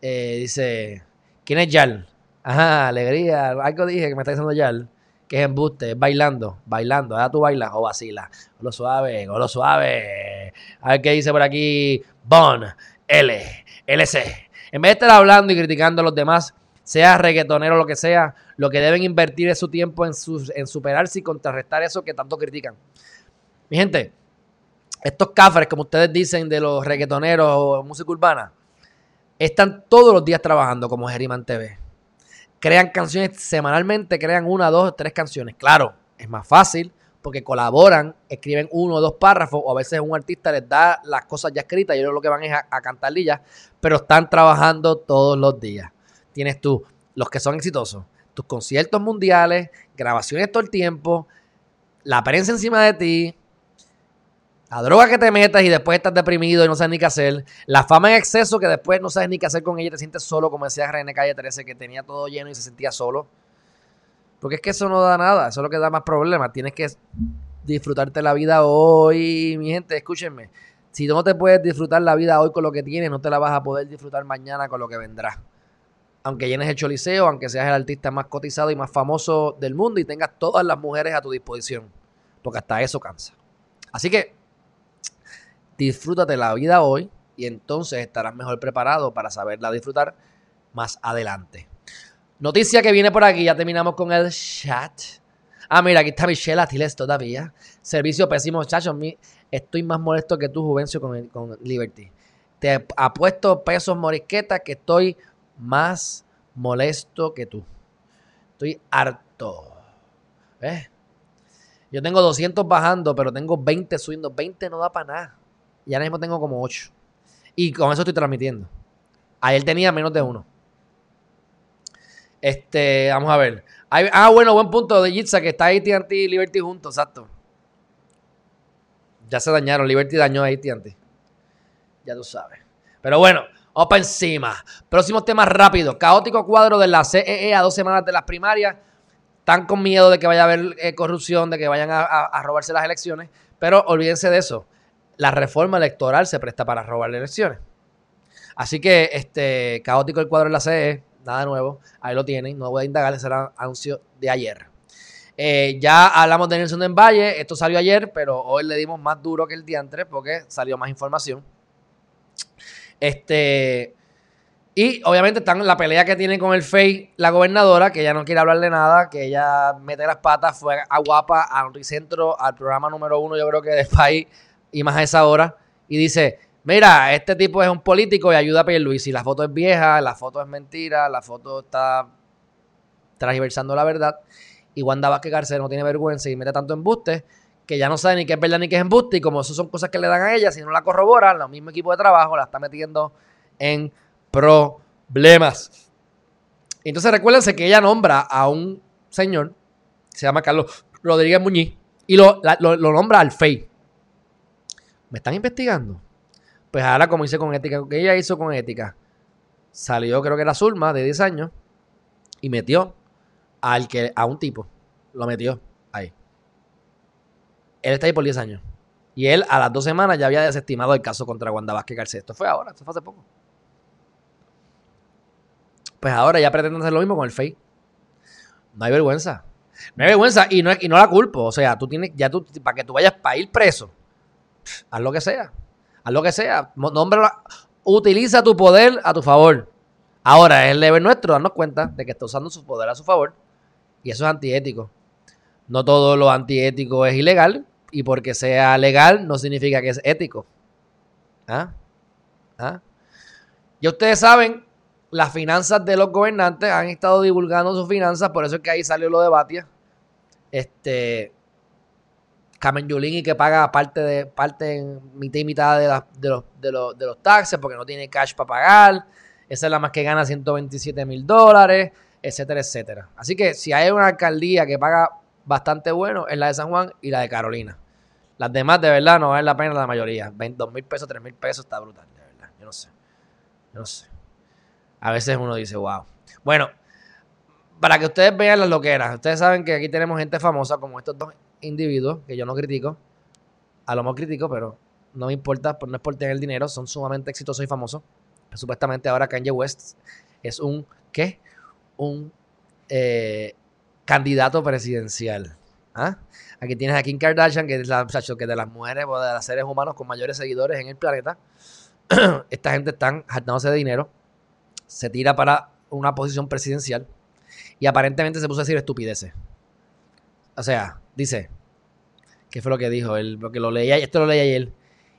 [SPEAKER 2] Eh, dice, ¿quién es Yal? Ajá, alegría. Algo dije que me está diciendo Yal, que es embuste, es bailando, bailando. Ahora tú bailas o vacilas. O lo suave, o lo suave. A ver qué dice por aquí. Bon. L, LC. En vez de estar hablando y criticando a los demás, sea reggaetonero o lo que sea, lo que deben invertir es su tiempo en, en superarse y contrarrestar eso que tanto critican. Mi gente, estos cafres, como ustedes dicen, de los reggaetoneros o música urbana, están todos los días trabajando como Geriman TV. Crean canciones semanalmente, crean una, dos, tres canciones. Claro, es más fácil porque colaboran, escriben uno o dos párrafos, o a veces un artista les da las cosas ya escritas y ellos lo que van es a, a cantarlillas, pero están trabajando todos los días. Tienes tú los que son exitosos, tus conciertos mundiales, grabaciones todo el tiempo, la prensa encima de ti, la droga que te metas y después estás deprimido y no sabes ni qué hacer, la fama en exceso que después no sabes ni qué hacer con ella te sientes solo, como decía René Calle 13, que tenía todo lleno y se sentía solo porque es que eso no da nada, eso es lo que da más problemas. Tienes que disfrutarte la vida hoy, mi gente, escúchenme. Si no te puedes disfrutar la vida hoy con lo que tienes, no te la vas a poder disfrutar mañana con lo que vendrá. Aunque llenes el choliseo, aunque seas el artista más cotizado y más famoso del mundo y tengas todas las mujeres a tu disposición. Porque hasta eso cansa. Así que disfrútate la vida hoy y entonces estarás mejor preparado para saberla disfrutar más adelante. Noticia que viene por aquí, ya terminamos con el chat. Ah, mira, aquí está Michelle Atiles todavía. Servicio pésimo, muchachos. Estoy más molesto que tú, Juvencio, con, con Liberty. Te apuesto pesos morisquetas que estoy más molesto que tú. Estoy harto. ¿Ves? Yo tengo 200 bajando, pero tengo 20 subiendo. 20 no da para nada. Y ahora mismo tengo como 8. Y con eso estoy transmitiendo. Ayer tenía menos de uno. Este, vamos a ver. ah, bueno, buen punto de Jitsa, que está AT&T y Liberty juntos, exacto. Ya se dañaron, Liberty dañó a AT&T. Ya tú sabes. Pero bueno, vamos para encima. Próximos temas rápidos. Caótico cuadro de la CEE e a dos semanas de las primarias. Están con miedo de que vaya a haber eh, corrupción, de que vayan a, robarse las elecciones. Pero olvídense de eso. La reforma electoral se presta para robar elecciones. Así que, este, caótico el cuadro de la CEE nada nuevo. Ahí lo tienen. No voy a indagar, ese anuncio de ayer. Eh, ya hablamos de Nelson en Valle. Esto salió ayer, pero hoy le dimos más duro que el día antes porque salió más información. Este. Y obviamente están la pelea que tiene con el FEI, la gobernadora, que ella no quiere hablarle nada, que ella mete las patas, fue a guapa, a centro, al programa número uno, yo creo que del país, y más a esa hora, y dice, mira, este tipo es un político y ayuda a Luis y la foto es vieja, la foto es mentira, la foto está transversando la verdad, y Wanda Vázquez García no tiene vergüenza y mete tanto embuste, que ya no sabe ni qué es verdad ni qué es embuste, y como eso son cosas que le dan a ella, si no la corroboran, el mismo equipo de trabajo la está metiendo en problemas. Entonces recuérdense que ella nombra a un señor, se llama Carlos Rodríguez Muñiz, y lo, lo, nombra al FEI. ¿Me están investigando? Pues ahora, como hice con ética, que ella hizo con ética, salió, creo que era Zulma, de 10 años, y metió al que, a un tipo. Lo metió ahí. Él está ahí por 10 años. Y él a las dos semanas ya había desestimado el caso contra Wanda Vázquez García. Esto fue ahora, esto fue hace poco. Pues ahora ya pretenden hacer lo mismo con el FEI. No hay vergüenza. No hay vergüenza y no, y no la culpo. O sea, tú tienes, ya tú, para que tú vayas para ir preso, haz lo que sea. Haz lo que sea. Nómbrala, utiliza tu poder a tu favor. Ahora es el deber nuestro darnos cuenta de que está usando su poder a su favor. Y eso es antiético. No todo lo antiético es ilegal. Y porque sea legal no significa que es ético. ¿Ah? ¿Ah? Y ustedes saben las finanzas de los gobernantes han estado divulgando sus finanzas, por eso es que ahí salió lo de Batia. Este. Carmen Yulín que paga parte de parte mitad y mitad de, los, de, los, de, los, taxes porque no tiene cash para pagar. Esa es la más que gana 127 mil dólares, etcétera, etcétera. Así que si hay una alcaldía que paga bastante bueno, es la de San Juan y la de Carolina. Las demás, de verdad, no valen la pena la mayoría. 2 mil pesos, 3 mil pesos, está brutal, de verdad. Yo no sé. Yo no sé a veces uno dice, wow. Bueno, para que ustedes vean las loqueras, ustedes saben que aquí tenemos gente famosa como estos dos individuos, que yo no critico, a lo mejor critico, pero no me importa, no es por tener dinero, son sumamente exitosos y famosos. supuestamente ahora Kanye West es un, ¿qué? Un eh, candidato presidencial. ¿Ah? Aquí tienes a Kim Kardashian, que es la que de las mujeres o de los seres humanos con mayores seguidores en el planeta. Esta gente están hartándose de dinero se tira para una posición presidencial y aparentemente se puso a decir estupideces. O sea, dice, ¿qué fue lo que dijo? Él, lo que lo leía, esto lo leía ayer.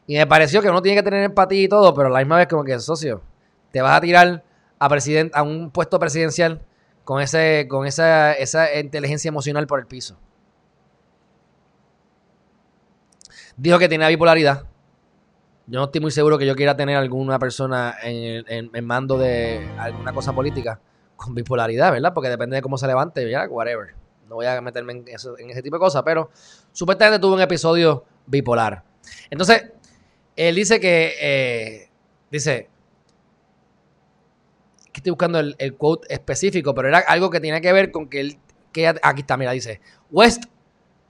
[SPEAKER 2] Y me pareció que uno tiene que tener empatía y todo, pero a la misma vez como que, socio, te vas a tirar a, a un puesto presidencial con, ese, con esa, esa inteligencia emocional por el piso. Dijo que tenía bipolaridad. Yo no estoy muy seguro que yo quiera tener alguna persona en, en, mando de alguna cosa política con bipolaridad, ¿verdad? Porque depende de cómo se levante, ya, whatever. No voy a meterme en, en ese tipo de cosas, pero supuestamente tuvo un episodio bipolar. Entonces, él dice que, eh, dice, que estoy buscando el, quote específico, pero era algo que tiene que ver con que él, aquí está, mira, dice, West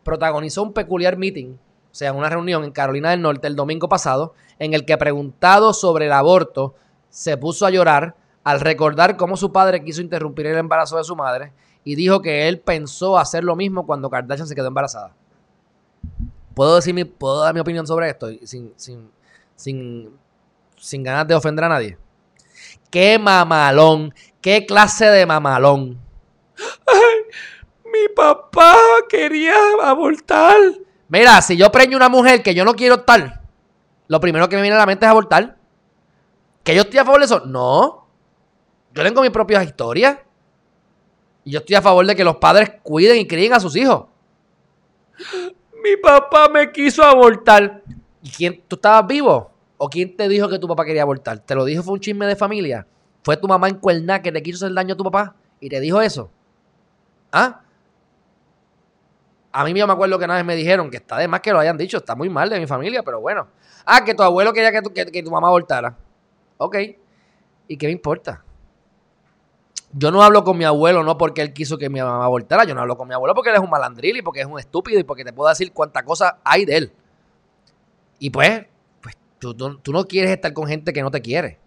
[SPEAKER 2] protagonizó un peculiar meeting o sea, una reunión en Carolina del Norte el domingo pasado, en el que preguntado sobre el aborto, se puso a llorar al recordar cómo su padre quiso interrumpir el embarazo de su madre y dijo que él pensó hacer lo mismo cuando Kardashian se quedó embarazada. ¿Puedo, decir mi, ¿puedo dar mi opinión sobre esto sin, sin, sin, sin ganas de ofender a nadie? ¡Qué mamalón! ¡Qué clase de mamalón! ¡Ay! Mi papá quería abortar. Mira, si yo preño una mujer que yo no quiero estar, lo primero que me viene a la mente es abortar. ¿Que yo estoy a favor de eso? No. Yo tengo mis propias historias. Y yo estoy a favor de que los padres cuiden y críen a sus hijos. Mi papá me quiso abortar. ¿Y quién? ¿Tú estabas vivo? ¿O quién te dijo que tu papá quería abortar? ¿Te lo dijo fue un chisme de familia? ¿Fue tu mamá en cuerna que te quiso hacer daño a tu papá? ¿Y te dijo eso? ¿Ah? A mí yo me acuerdo que una vez me dijeron que está de más que lo hayan dicho, está muy mal de mi familia, pero bueno. Ah, que tu abuelo quería que tu, que, tu mamá abortara. Ok. ¿Y qué me importa? Yo no hablo con mi abuelo no porque él quiso que mi mamá abortara, yo no hablo con mi abuelo porque él es un malandril y porque es un estúpido y porque te puedo decir cuánta cosa hay de él. Y pues, pues tú, no quieres estar con gente que no te quiere.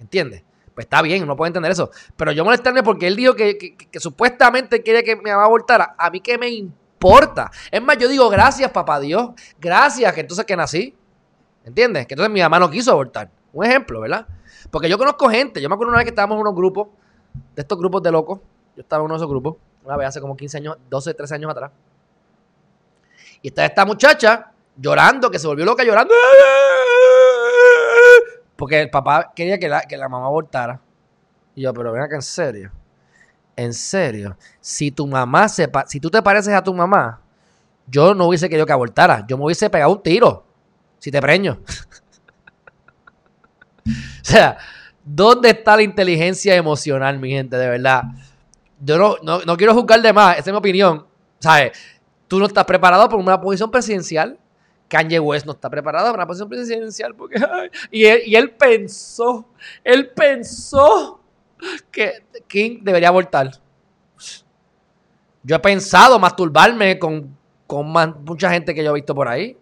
[SPEAKER 2] ¿Entiendes? Pues está bien, uno puede entender eso. Pero yo molestarme porque él dijo que, que supuestamente quiere que mi mamá abortara. A mí qué me importa importa. Es más, yo digo gracias, papá Dios. Gracias, que entonces que nací. ¿Entiendes? Que entonces mi mamá no quiso abortar. Un ejemplo, ¿verdad? Porque yo conozco gente. Yo me acuerdo una vez que estábamos en unos grupos, de estos grupos de locos. Yo estaba en uno de esos grupos, una vez hace como 15 años, 12, 13 años atrás. Y está esta muchacha llorando, que se volvió loca llorando. Porque el papá quería que la, que la mamá abortara. Y yo, pero ven acá, en serio. En serio. Si tu mamá se si tú te pareces a tu mamá, yo no hubiese querido que abortara. Yo me hubiese pegado un tiro. Si te preño. o sea, ¿dónde está la inteligencia emocional, mi gente? De verdad. Yo no, no, quiero juzgar de más. Esa es mi opinión. ¿Sabes? Tú no estás preparado para una posición presidencial. Kanye West no está preparado para una posición presidencial. Porque, y, él, y él pensó, él pensó que King debería abortar. Yo he pensado masturbarme con, con mucha gente que yo he visto por ahí.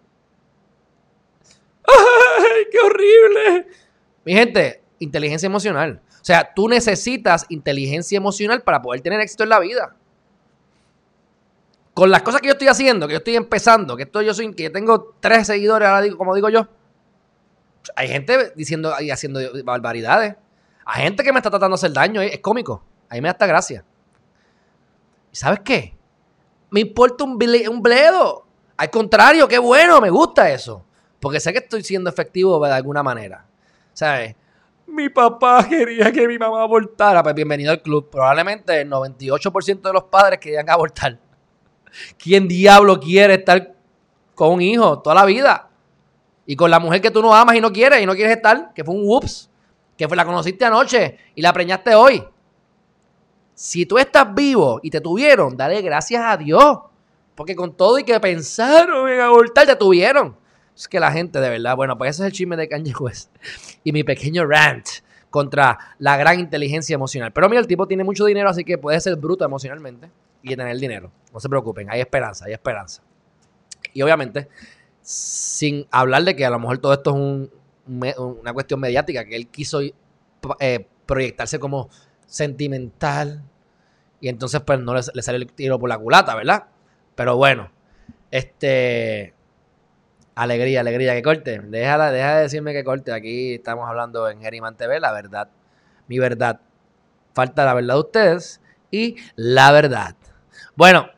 [SPEAKER 2] ¡Ay, qué horrible! Mi gente, inteligencia emocional. O sea, tú necesitas inteligencia emocional para poder tener éxito en la vida. Con las cosas que yo estoy haciendo, que yo estoy empezando, que estoy, yo soy, que tengo tres seguidores, ahora digo, como digo yo. Hay gente diciendo y haciendo barbaridades. Hay gente que me está tratando de hacer daño, es cómico. A mí me da hasta gracia. ¿Y sabes qué? Me importa un bledo. Al contrario, qué bueno, me gusta eso. Porque sé que estoy siendo efectivo de alguna manera. ¿Sabes? Mi papá quería que mi mamá abortara. Pues bienvenido al club. Probablemente el 98% de los padres querían abortar. ¿Quién diablo quiere estar con un hijo toda la vida? Y con la mujer que tú no amas y no quieres y no quieres estar, que fue un whoops que fue, la conociste anoche y la preñaste hoy. Si tú estás vivo y te tuvieron, dale gracias a Dios. Porque con todo y que pensaron en abortar, te tuvieron. Es que la gente, de verdad, bueno, pues ese es el chisme de Kanye West. Y mi pequeño rant contra la gran inteligencia emocional. Pero mira, el tipo tiene mucho dinero, así que puede ser bruto emocionalmente y tener dinero. No se preocupen, hay esperanza, hay esperanza. Y obviamente, sin hablar de que a lo mejor todo esto es un, una cuestión mediática, que él quiso eh, proyectarse como sentimental y entonces pues no le, salió el tiro por la culata, ¿verdad? Pero bueno, este... Alegría, alegría, que corte. Deja, deja de decirme que corte. Aquí estamos hablando en Geriman TV, la verdad. Mi verdad. Falta la verdad de ustedes y la verdad. Bueno,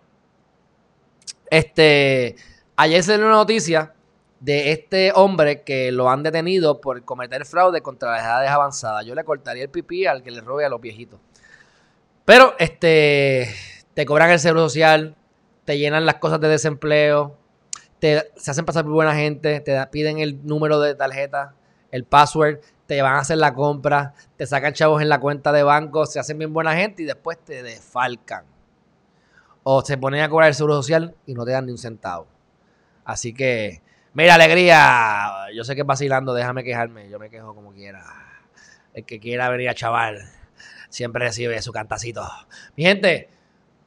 [SPEAKER 2] este... Ayer se dio una noticia de este hombre que lo han detenido por cometer fraude contra las edades avanzadas. Yo le cortaría el pipí al que le robe a los viejitos. Pero este te cobran el seguro social, te llenan las cosas de desempleo, se hacen pasar por buena gente, te piden el número de tarjeta, el password, te van a hacer la compra, te sacan chavos en la cuenta de banco, se hacen bien buena gente y después te defalcan. O se ponen a cobrar el seguro social y no te dan ni un centavo. Así que Mira, alegría. Yo sé que es vacilando, déjame quejarme. Yo me quejo como quiera. El que quiera venir a chaval, siempre recibe su cantacito. Mi gente,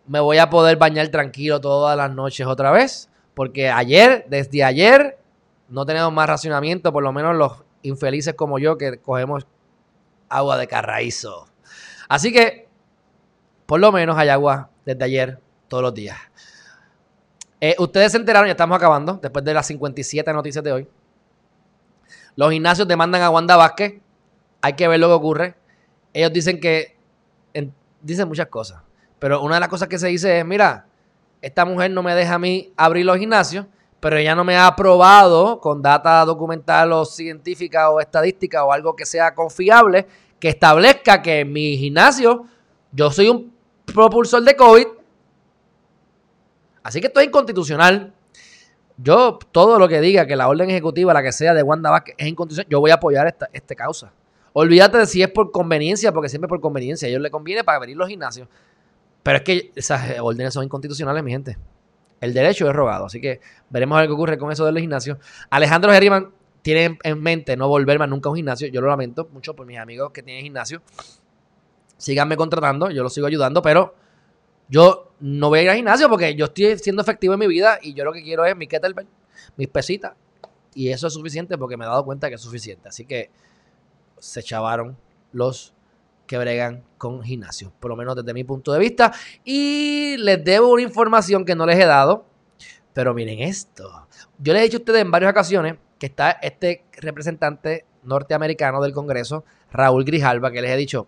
[SPEAKER 2] me voy a poder bañar tranquilo todas las noches otra vez. Porque ayer, desde ayer, no tenemos más racionamiento, por lo menos los infelices como yo que cogemos agua de carraízo. Así que, por lo menos hay agua desde ayer todos los días. Eh, ustedes se enteraron, ya estamos acabando, después de las 57 noticias de hoy. Los gimnasios demandan a Wanda Vázquez. Hay que ver lo que ocurre. Ellos dicen que. dicen muchas cosas. Pero una de las cosas que se dice es: mira, esta mujer no me deja a mí abrir los gimnasios, pero ella no me ha aprobado con data documental o científica o estadística o algo que sea confiable que establezca que en mi gimnasio yo soy un propulsor de COVID Así que esto es inconstitucional. Yo, todo lo que diga que la orden ejecutiva, la que sea de Wanda Vázquez, es inconstitucional, yo voy a apoyar esta, esta causa. Olvídate de si es por conveniencia, porque siempre por conveniencia. A ellos les conviene para abrir los gimnasios. Pero es que esas órdenes son inconstitucionales, mi gente. El derecho es rogado. Así que veremos a ver qué ocurre con eso de los. Alejandro Geriman tiene en mente no volverme nunca a un gimnasio. Yo lo lamento mucho por mis amigos que tienen gimnasio. Síganme contratando, yo los sigo ayudando, pero yo no voy a ir al gimnasio porque yo estoy siendo efectivo en mi vida y yo lo que quiero es mi kettlebell, mis pesitas. Y eso es suficiente porque me he dado cuenta que es suficiente. Así que se chavaron los que bregan con gimnasio, por lo menos desde mi punto de vista. Y les debo una información que no les he dado, pero miren esto. Yo les he dicho a ustedes en varias ocasiones que está este representante norteamericano del Congreso, Raúl Grijalba, que les he dicho,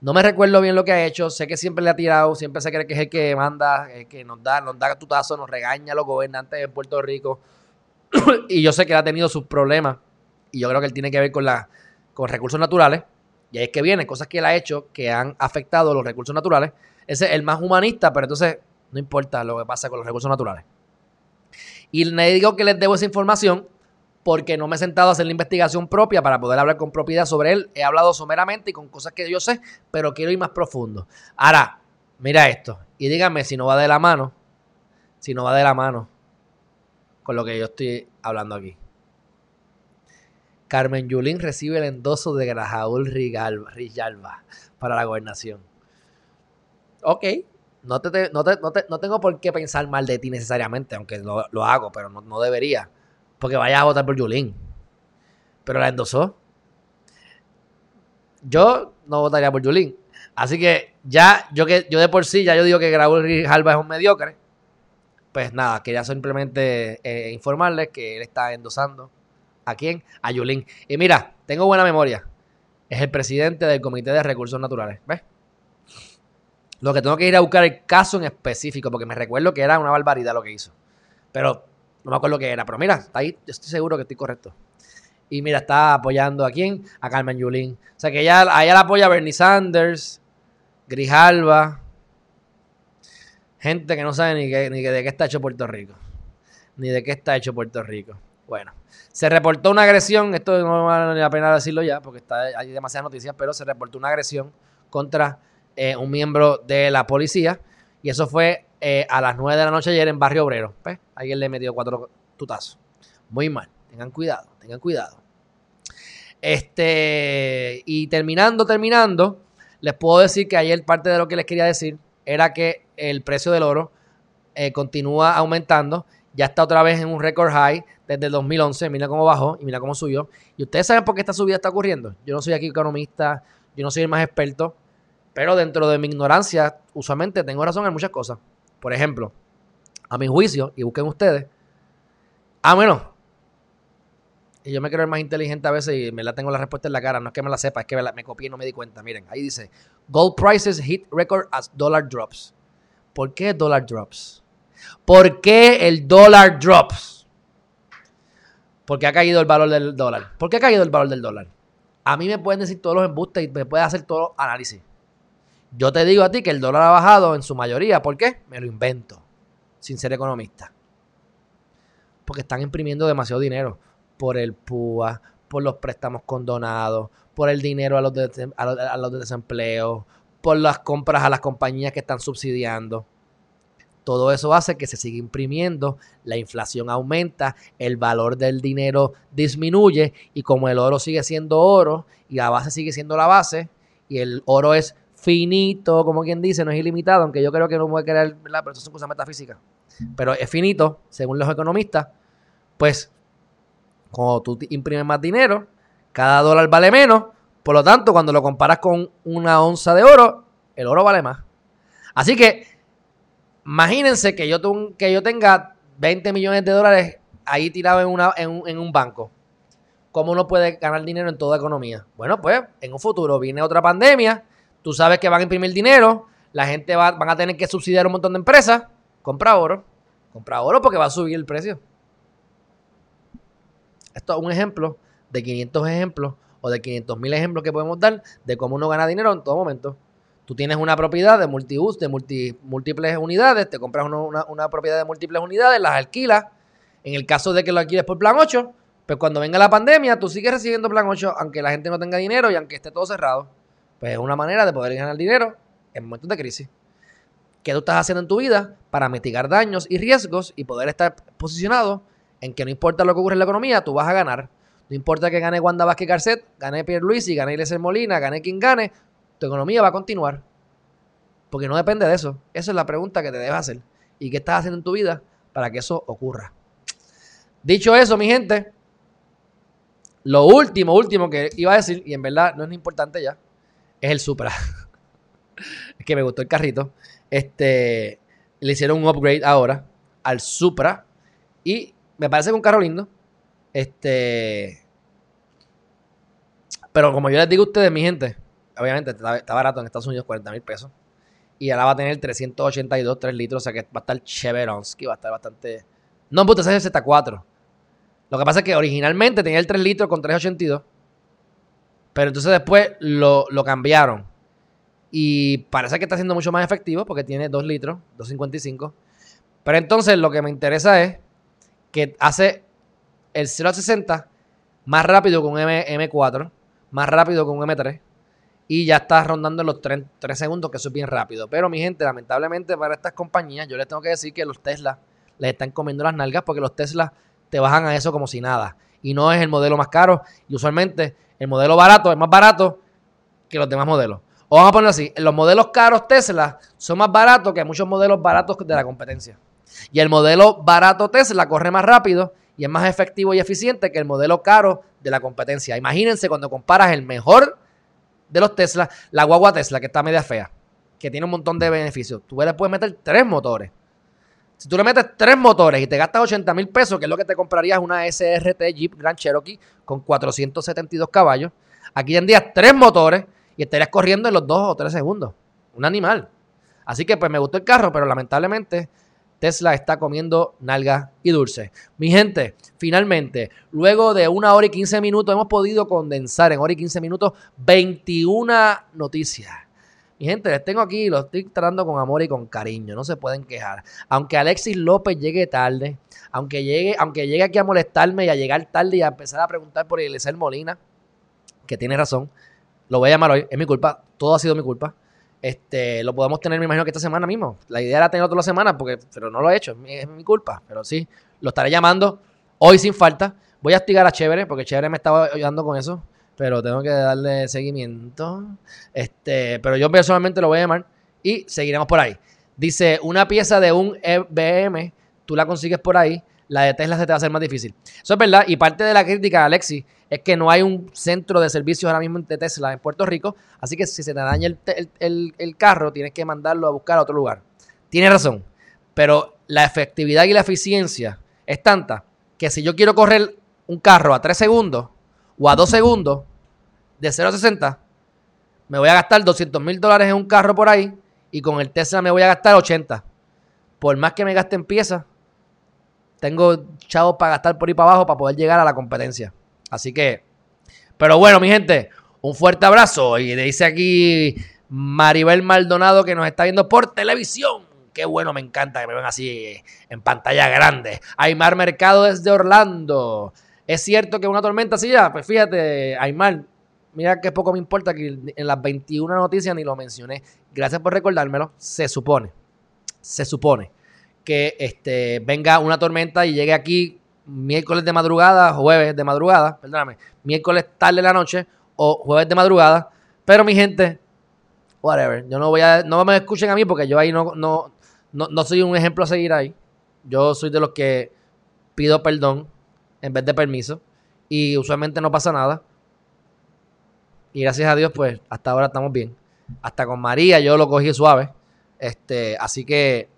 [SPEAKER 2] no me recuerdo bien lo que ha hecho, sé que siempre le ha tirado, siempre se cree que es el que manda, el que nos da, nos da tutazo, nos regaña a los gobernantes de Puerto Rico. y yo sé que ha tenido sus problemas, y yo creo que él tiene que ver con, la, con recursos naturales. Y ahí es que vienen cosas que él ha hecho que han afectado los recursos naturales. Ese es el más humanista, pero entonces no importa lo que pasa con los recursos naturales. Y le digo que les debo esa información porque no me he sentado a hacer la investigación propia para poder hablar con propiedad sobre él. He hablado someramente y con cosas que yo sé, pero quiero ir más profundo. Ahora, mira esto y díganme si no va de la mano, si no va de la mano con lo que yo estoy hablando aquí. Carmen Yulín recibe el endoso de Grajaúl Rijalba para la gobernación. Ok, no, te, no, no, tengo por qué pensar mal de ti necesariamente, aunque lo, lo hago, pero no debería porque vaya a votar por Yulín. Pero la endosó. Yo no votaría por Yulín. Así que ya, yo que yo de por sí, ya yo digo que Raúl Jalba es un mediocre. Pues nada, quería simplemente eh, informarles que él está endosando. ¿A quién? A Yulín. Y mira, tengo buena memoria. Es el presidente del Comité de Recursos Naturales. ¿Ves? Lo que tengo que ir a buscar el caso en específico, porque me recuerdo que era una barbaridad lo que hizo. Pero no me acuerdo qué era, pero mira, está ahí, yo estoy seguro que estoy correcto. Y mira, está apoyando a quién? A Carmen Yulín. O sea que ella, a ella la apoya Bernie Sanders, Grijalba, gente que no sabe ni de qué está hecho Puerto Rico. Ni de qué está hecho Puerto Rico. Bueno, se reportó una agresión, esto no vale la pena decirlo ya porque está, hay demasiadas noticias, pero se reportó una agresión contra eh, un miembro de la policía y eso fue eh, a las 9 de la noche ayer en Barrio Obrero. ¿Ves? Alguien le metió cuatro tutazos. Muy mal. Tengan cuidado, tengan cuidado. Este, y terminando, terminando, les puedo decir que ayer parte de lo que les quería decir era que el precio del oro eh, continúa aumentando. Ya está otra vez en un record high desde el 2011. Mira cómo bajó y mira cómo subió. Y ustedes saben por qué esta subida está ocurriendo. Yo no soy aquí economista, yo no soy el más experto, pero dentro de mi ignorancia, usualmente tengo razón en muchas cosas. Por ejemplo, a mi juicio, y busquen ustedes. Ah, bueno. Y yo me creo el más inteligente a veces y me la tengo la respuesta en la cara. No es que me la sepa, es que me, copié y no me di cuenta. Miren, ahí dice: Gold prices hit record as dollar drops. ¿Por qué dollar drops? ¿Por qué el dólar drops? Porque ha caído el valor del dólar. ¿Por qué ha caído el valor del dólar? A mí me pueden decir todos los embustes y me pueden hacer todo los análisis. Yo te digo a ti que el dólar ha bajado en su mayoría. ¿Por qué? Me lo invento, sin ser economista. Porque están imprimiendo demasiado dinero por el PUA, por los préstamos condonados, por el dinero a los, de, a los, desempleos, por las compras a las compañías que están subsidiando. Todo eso hace que se siga imprimiendo, la inflación aumenta, el valor del dinero disminuye y como el oro sigue siendo oro y la base sigue siendo la base y el oro es finito, como quien dice, no es ilimitado, aunque yo creo que no puede crear, ¿verdad? Pero eso son cosas metafísicas. Pero es finito, según los economistas, pues cuando tú imprimes más dinero, cada dólar vale menos, por lo tanto, cuando lo comparas con una onza de oro, el oro vale más. Así que, imagínense que yo, que yo tenga 20 millones de dólares ahí tirado en, una, en, un, en un banco. ¿Cómo uno puede ganar dinero en toda economía? Bueno, pues en un futuro viene otra pandemia Tú sabes que van a imprimir dinero, la gente va, van a tener que subsidiar un montón de empresas. Compra oro. Compra oro porque va a subir el precio. Esto es un ejemplo de 500 ejemplos o de 500 mil ejemplos que podemos dar de cómo uno gana dinero en todo momento. Tú tienes una propiedad de multius, de múltiples unidades, te compras una, una, propiedad de múltiples unidades, las alquilas. En el caso de que lo alquiles por plan 8, pues cuando venga la pandemia, tú sigues recibiendo plan 8, aunque la gente no tenga dinero y aunque esté todo cerrado. Pues es una manera de poder ganar dinero en momentos de crisis. ¿Qué tú estás haciendo en tu vida para mitigar daños y riesgos y poder estar posicionado en que no importa lo que ocurre en la economía, tú vas a ganar? No importa que gane Wanda Vázquez Garcet, gane Pierre Luis y gane Iglesias Molina, gane quien gane, tu economía va a continuar. Porque no depende de eso. Esa es la pregunta que te debes hacer. ¿Y qué estás haciendo en tu vida para que eso ocurra? Dicho eso, mi gente, lo último, último que iba a decir, y en verdad no es importante ya, es el Supra. es que me gustó el carrito. Este, le hicieron un upgrade ahora al Supra y me parece que un carro lindo. Este, Pero como yo les digo a ustedes, mi gente, obviamente está, barato en Estados Unidos, 40 mil pesos. Y ahora va a tener 382, 3 litros, o sea que va a estar Cheveronsky, va a estar bastante... No, puta, ese es el Z4. Lo que pasa es que originalmente tenía el 3 litros con 382. Pero entonces después lo, lo cambiaron. Y parece que está siendo mucho más efectivo porque tiene 2 litros, 255. Pero entonces lo que me interesa es que hace el 0 a 60 más rápido con un M, 4 más rápido con un M3 y ya está rondando los 3, segundos, que eso es bien rápido. Pero mi gente, lamentablemente para estas compañías, yo les tengo que decir que los Tesla les están comiendo las nalgas porque los Tesla te bajan a eso como si nada. Y no es el modelo más caro. Y usualmente el modelo barato es más barato que los demás modelos. O vamos a ponerlo así, los modelos caros Tesla son más baratos que muchos modelos baratos de la competencia. Y el modelo barato Tesla corre más rápido y es más efectivo y eficiente que el modelo caro de la competencia. Imagínense cuando comparas el mejor de los Tesla, la guagua Tesla, que está media fea, que tiene un montón de beneficios. Tú le puedes meter tres motores. Si tú le metes tres motores y te gastas 80 mil pesos, que es lo que te comprarías una SRT Jeep Grand Cherokee con 472 caballos, aquí en día tres motores y estarías corriendo en los dos o tres segundos. Un animal. Así que pues me gustó el carro, pero lamentablemente Tesla está comiendo nalga y dulce. Mi gente, finalmente, luego de una hora y 15 minutos, hemos podido condensar en hora y 15 minutos 21 noticias. Mi gente, les tengo aquí, los estoy tratando con amor y con cariño, no se pueden quejar. Aunque Alexis López llegue tarde, aunque llegue, aunque llegue aquí a molestarme y a llegar tarde y a empezar a preguntar por Eliezer Molina, que tiene razón, lo voy a llamar hoy, es mi culpa, todo ha sido mi culpa. Este, lo podemos tener, me imagino que esta semana mismo. La idea era tenerlo toda la semana, porque, pero no lo he hecho, es mi, culpa. Pero sí, lo estaré llamando hoy sin falta. Voy a activar a Chévere, porque Chévere me estaba ayudando con eso. Pero tengo que darle seguimiento. Este, pero yo personalmente lo voy a llamar y seguiremos por ahí. Dice, una pieza de un EBM, tú la consigues por ahí la de Tesla se te va a hacer más difícil. Eso es verdad. Y parte de la crítica de Alexi es que no hay un centro de servicios ahora mismo de Tesla en Puerto Rico. Así que si se te daña el, carro, tienes que mandarlo a buscar a otro lugar. Tiene razón. Pero la efectividad y la eficiencia es tanta que si yo quiero correr un carro a 3 segundos o a 2 segundos de 0 a 60, me voy a gastar 200 mil dólares en un carro por ahí y con el Tesla me voy a gastar 80. Por más que me gaste en piezas, tengo chavos para gastar por ahí para abajo para poder llegar a la competencia. Así que, pero bueno, mi gente, un fuerte abrazo. Y dice aquí Maribel Maldonado que nos está viendo por televisión. Qué bueno, me encanta que me ven así en pantalla grande. Aymar Mercado desde Orlando. ¿Es cierto que una tormenta así ya? Pues fíjate, Aymar, mira que poco me importa que en las 21 noticias ni lo mencioné. Gracias por recordármelo. Se supone, se supone que este, venga una tormenta y llegue aquí miércoles de madrugada, jueves de madrugada, perdóname, miércoles tarde de la noche o jueves de madrugada. Pero mi gente, whatever, yo no voy a, no me escuchen a mí porque yo ahí no, no, no, soy un ejemplo a seguir ahí. Yo soy de los que pido perdón en vez de permiso y usualmente no pasa nada. Y gracias a Dios, pues hasta ahora estamos bien. Hasta con María yo lo cogí suave. Este, así que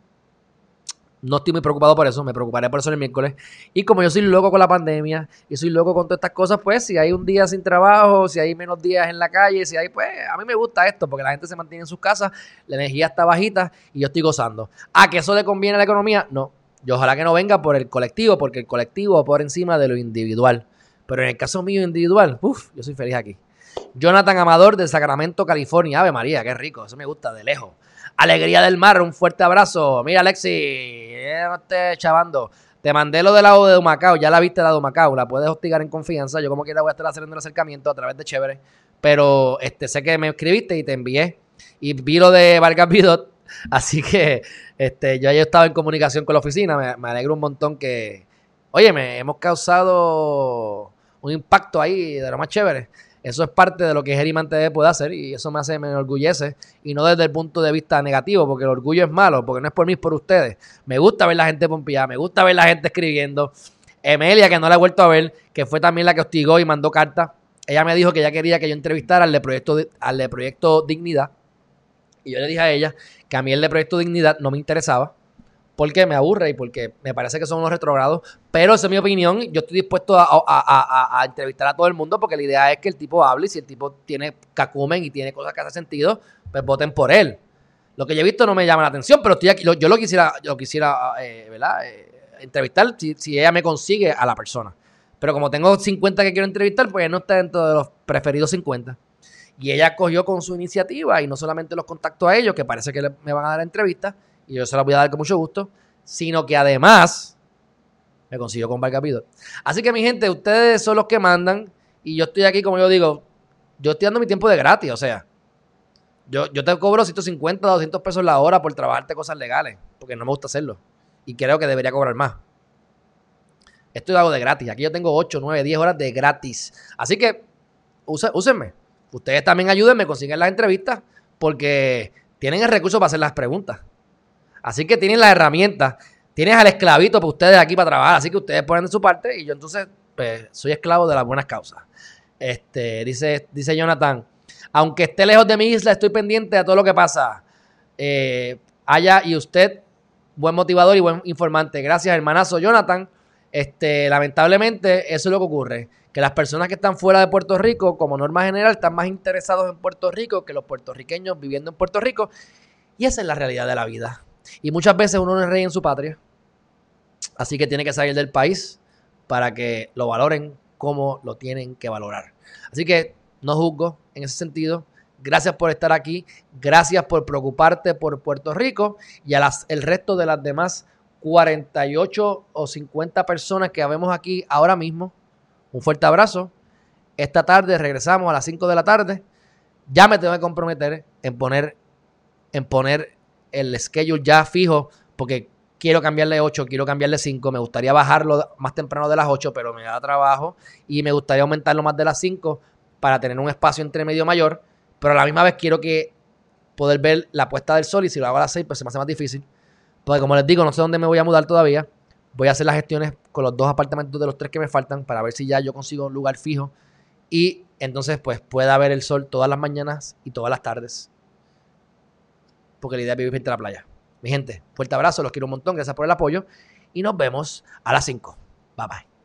[SPEAKER 2] no estoy muy preocupado por eso, me preocuparé por eso el miércoles. Y como yo soy loco con la pandemia y soy loco con todas estas cosas, pues si hay un día sin trabajo, si hay menos días en la calle, si hay, pues a mí me gusta esto porque la gente se mantiene en sus casas, la energía está bajita y yo estoy gozando. ¿A que eso le conviene a la economía? No. Yo ojalá que no venga por el colectivo, porque el colectivo por encima de lo individual. Pero en el caso mío individual, uff, yo soy feliz aquí. Jonathan Amador de Sacramento, California. Ave María, qué rico, eso me gusta de lejos. Alegría del Mar, un fuerte abrazo. Mira, Alexi, no estés chavando. Te mandé lo del lado de Humacao, ya la viste la de Humacao, la puedes hostigar en confianza. Yo como quiera voy a estar haciendo el acercamiento a través de Chévere. Pero este, sé que me escribiste y te envié. Y vi lo de Vargas Bidot. Así que este, yo ya he estado en comunicación con la oficina. Me, me alegro un montón que, oye, me hemos causado un impacto ahí de lo más chévere. Eso es parte de lo que Geriman TV puede hacer y eso me hace, me enorgullece. Y no desde el punto de vista negativo, porque el orgullo es malo, porque no es por mí, es por ustedes. Me gusta ver la gente pompeada, me gusta ver la gente escribiendo. Emelia, que no la he vuelto a ver, que fue también la que hostigó y mandó carta. Ella me dijo que ella quería que yo entrevistara al de Proyecto, al de proyecto Dignidad. Y yo le dije a ella que a mí el de Proyecto Dignidad no me interesaba porque me aburre y porque me parece que son unos retrogrados. Pero esa es mi opinión. Yo estoy dispuesto a, entrevistar a todo el mundo porque la idea es que el tipo hable y si el tipo tiene cacumen y tiene cosas que hacen sentido, pues voten por él. Lo que yo he visto no me llama la atención, pero estoy aquí, yo lo quisiera, yo quisiera eh, ¿verdad? Eh, entrevistar si, si ella me consigue a la persona. Pero como tengo 50 que quiero entrevistar, pues no está dentro de los preferidos 50. Y ella cogió con su iniciativa y no solamente los contacto a ellos, que parece que me van a dar entrevistas, y yo se las voy a dar con mucho gusto, sino que además me consiguió con Barcapito. Así que mi gente, ustedes son los que mandan y yo estoy aquí, como yo digo, yo estoy dando mi tiempo de gratis, o sea, yo, yo te cobro 150, 200 pesos la hora por trabajarte cosas legales, porque no me gusta hacerlo. Y creo que debería cobrar más. Esto lo hago de gratis. Aquí yo tengo 8, 9, 10 horas de gratis. Así que úsenme. Ustedes también ayúdenme, consiguen las entrevistas, porque tienen el recurso para hacer las preguntas. Así que tienen las herramientas. Tienes al esclavito para ustedes aquí para trabajar. Así que ustedes ponen de su parte y yo entonces pues, soy esclavo de las buenas causas. Este, dice, dice Jonathan, aunque esté lejos de mi isla, estoy pendiente de todo lo que pasa. Eh, allá y usted, buen motivador y buen informante. Gracias, hermanazo Jonathan. Este, lamentablemente, eso es lo que ocurre. Que las personas que están fuera de Puerto Rico, como norma general, están más interesados en Puerto Rico que los puertorriqueños viviendo en Puerto Rico. Y esa es la realidad de la vida. Y muchas veces uno no es rey en su patria. Así que tiene que salir del país para que lo valoren como lo tienen que valorar. Así que no juzgo en ese sentido. Gracias por estar aquí. Gracias por preocuparte por Puerto Rico y a las, el resto de las demás 48 o 50 personas que vemos aquí ahora mismo. Un fuerte abrazo. Esta tarde regresamos a las 5 de la tarde. Ya me tengo que comprometer en poner, en poner el schedule ya fijo, porque quiero cambiarle 8, quiero cambiarle 5, me gustaría bajarlo más temprano de las 8, pero me da trabajo y me gustaría aumentarlo más de las 5 para tener un espacio entre medio mayor, pero a la misma vez quiero que poder ver la puesta del sol y si lo hago a las 6 pues se me hace más difícil, porque como les digo, no sé dónde me voy a mudar todavía, voy a hacer las gestiones con los dos apartamentos de los tres que me faltan para ver si ya yo consigo un lugar fijo y entonces pues pueda ver el sol todas las mañanas y todas las tardes porque la idea es vivir frente a la playa. Mi gente, fuerte abrazo, los quiero un montón, gracias por el apoyo y nos vemos a las 5. Bye bye.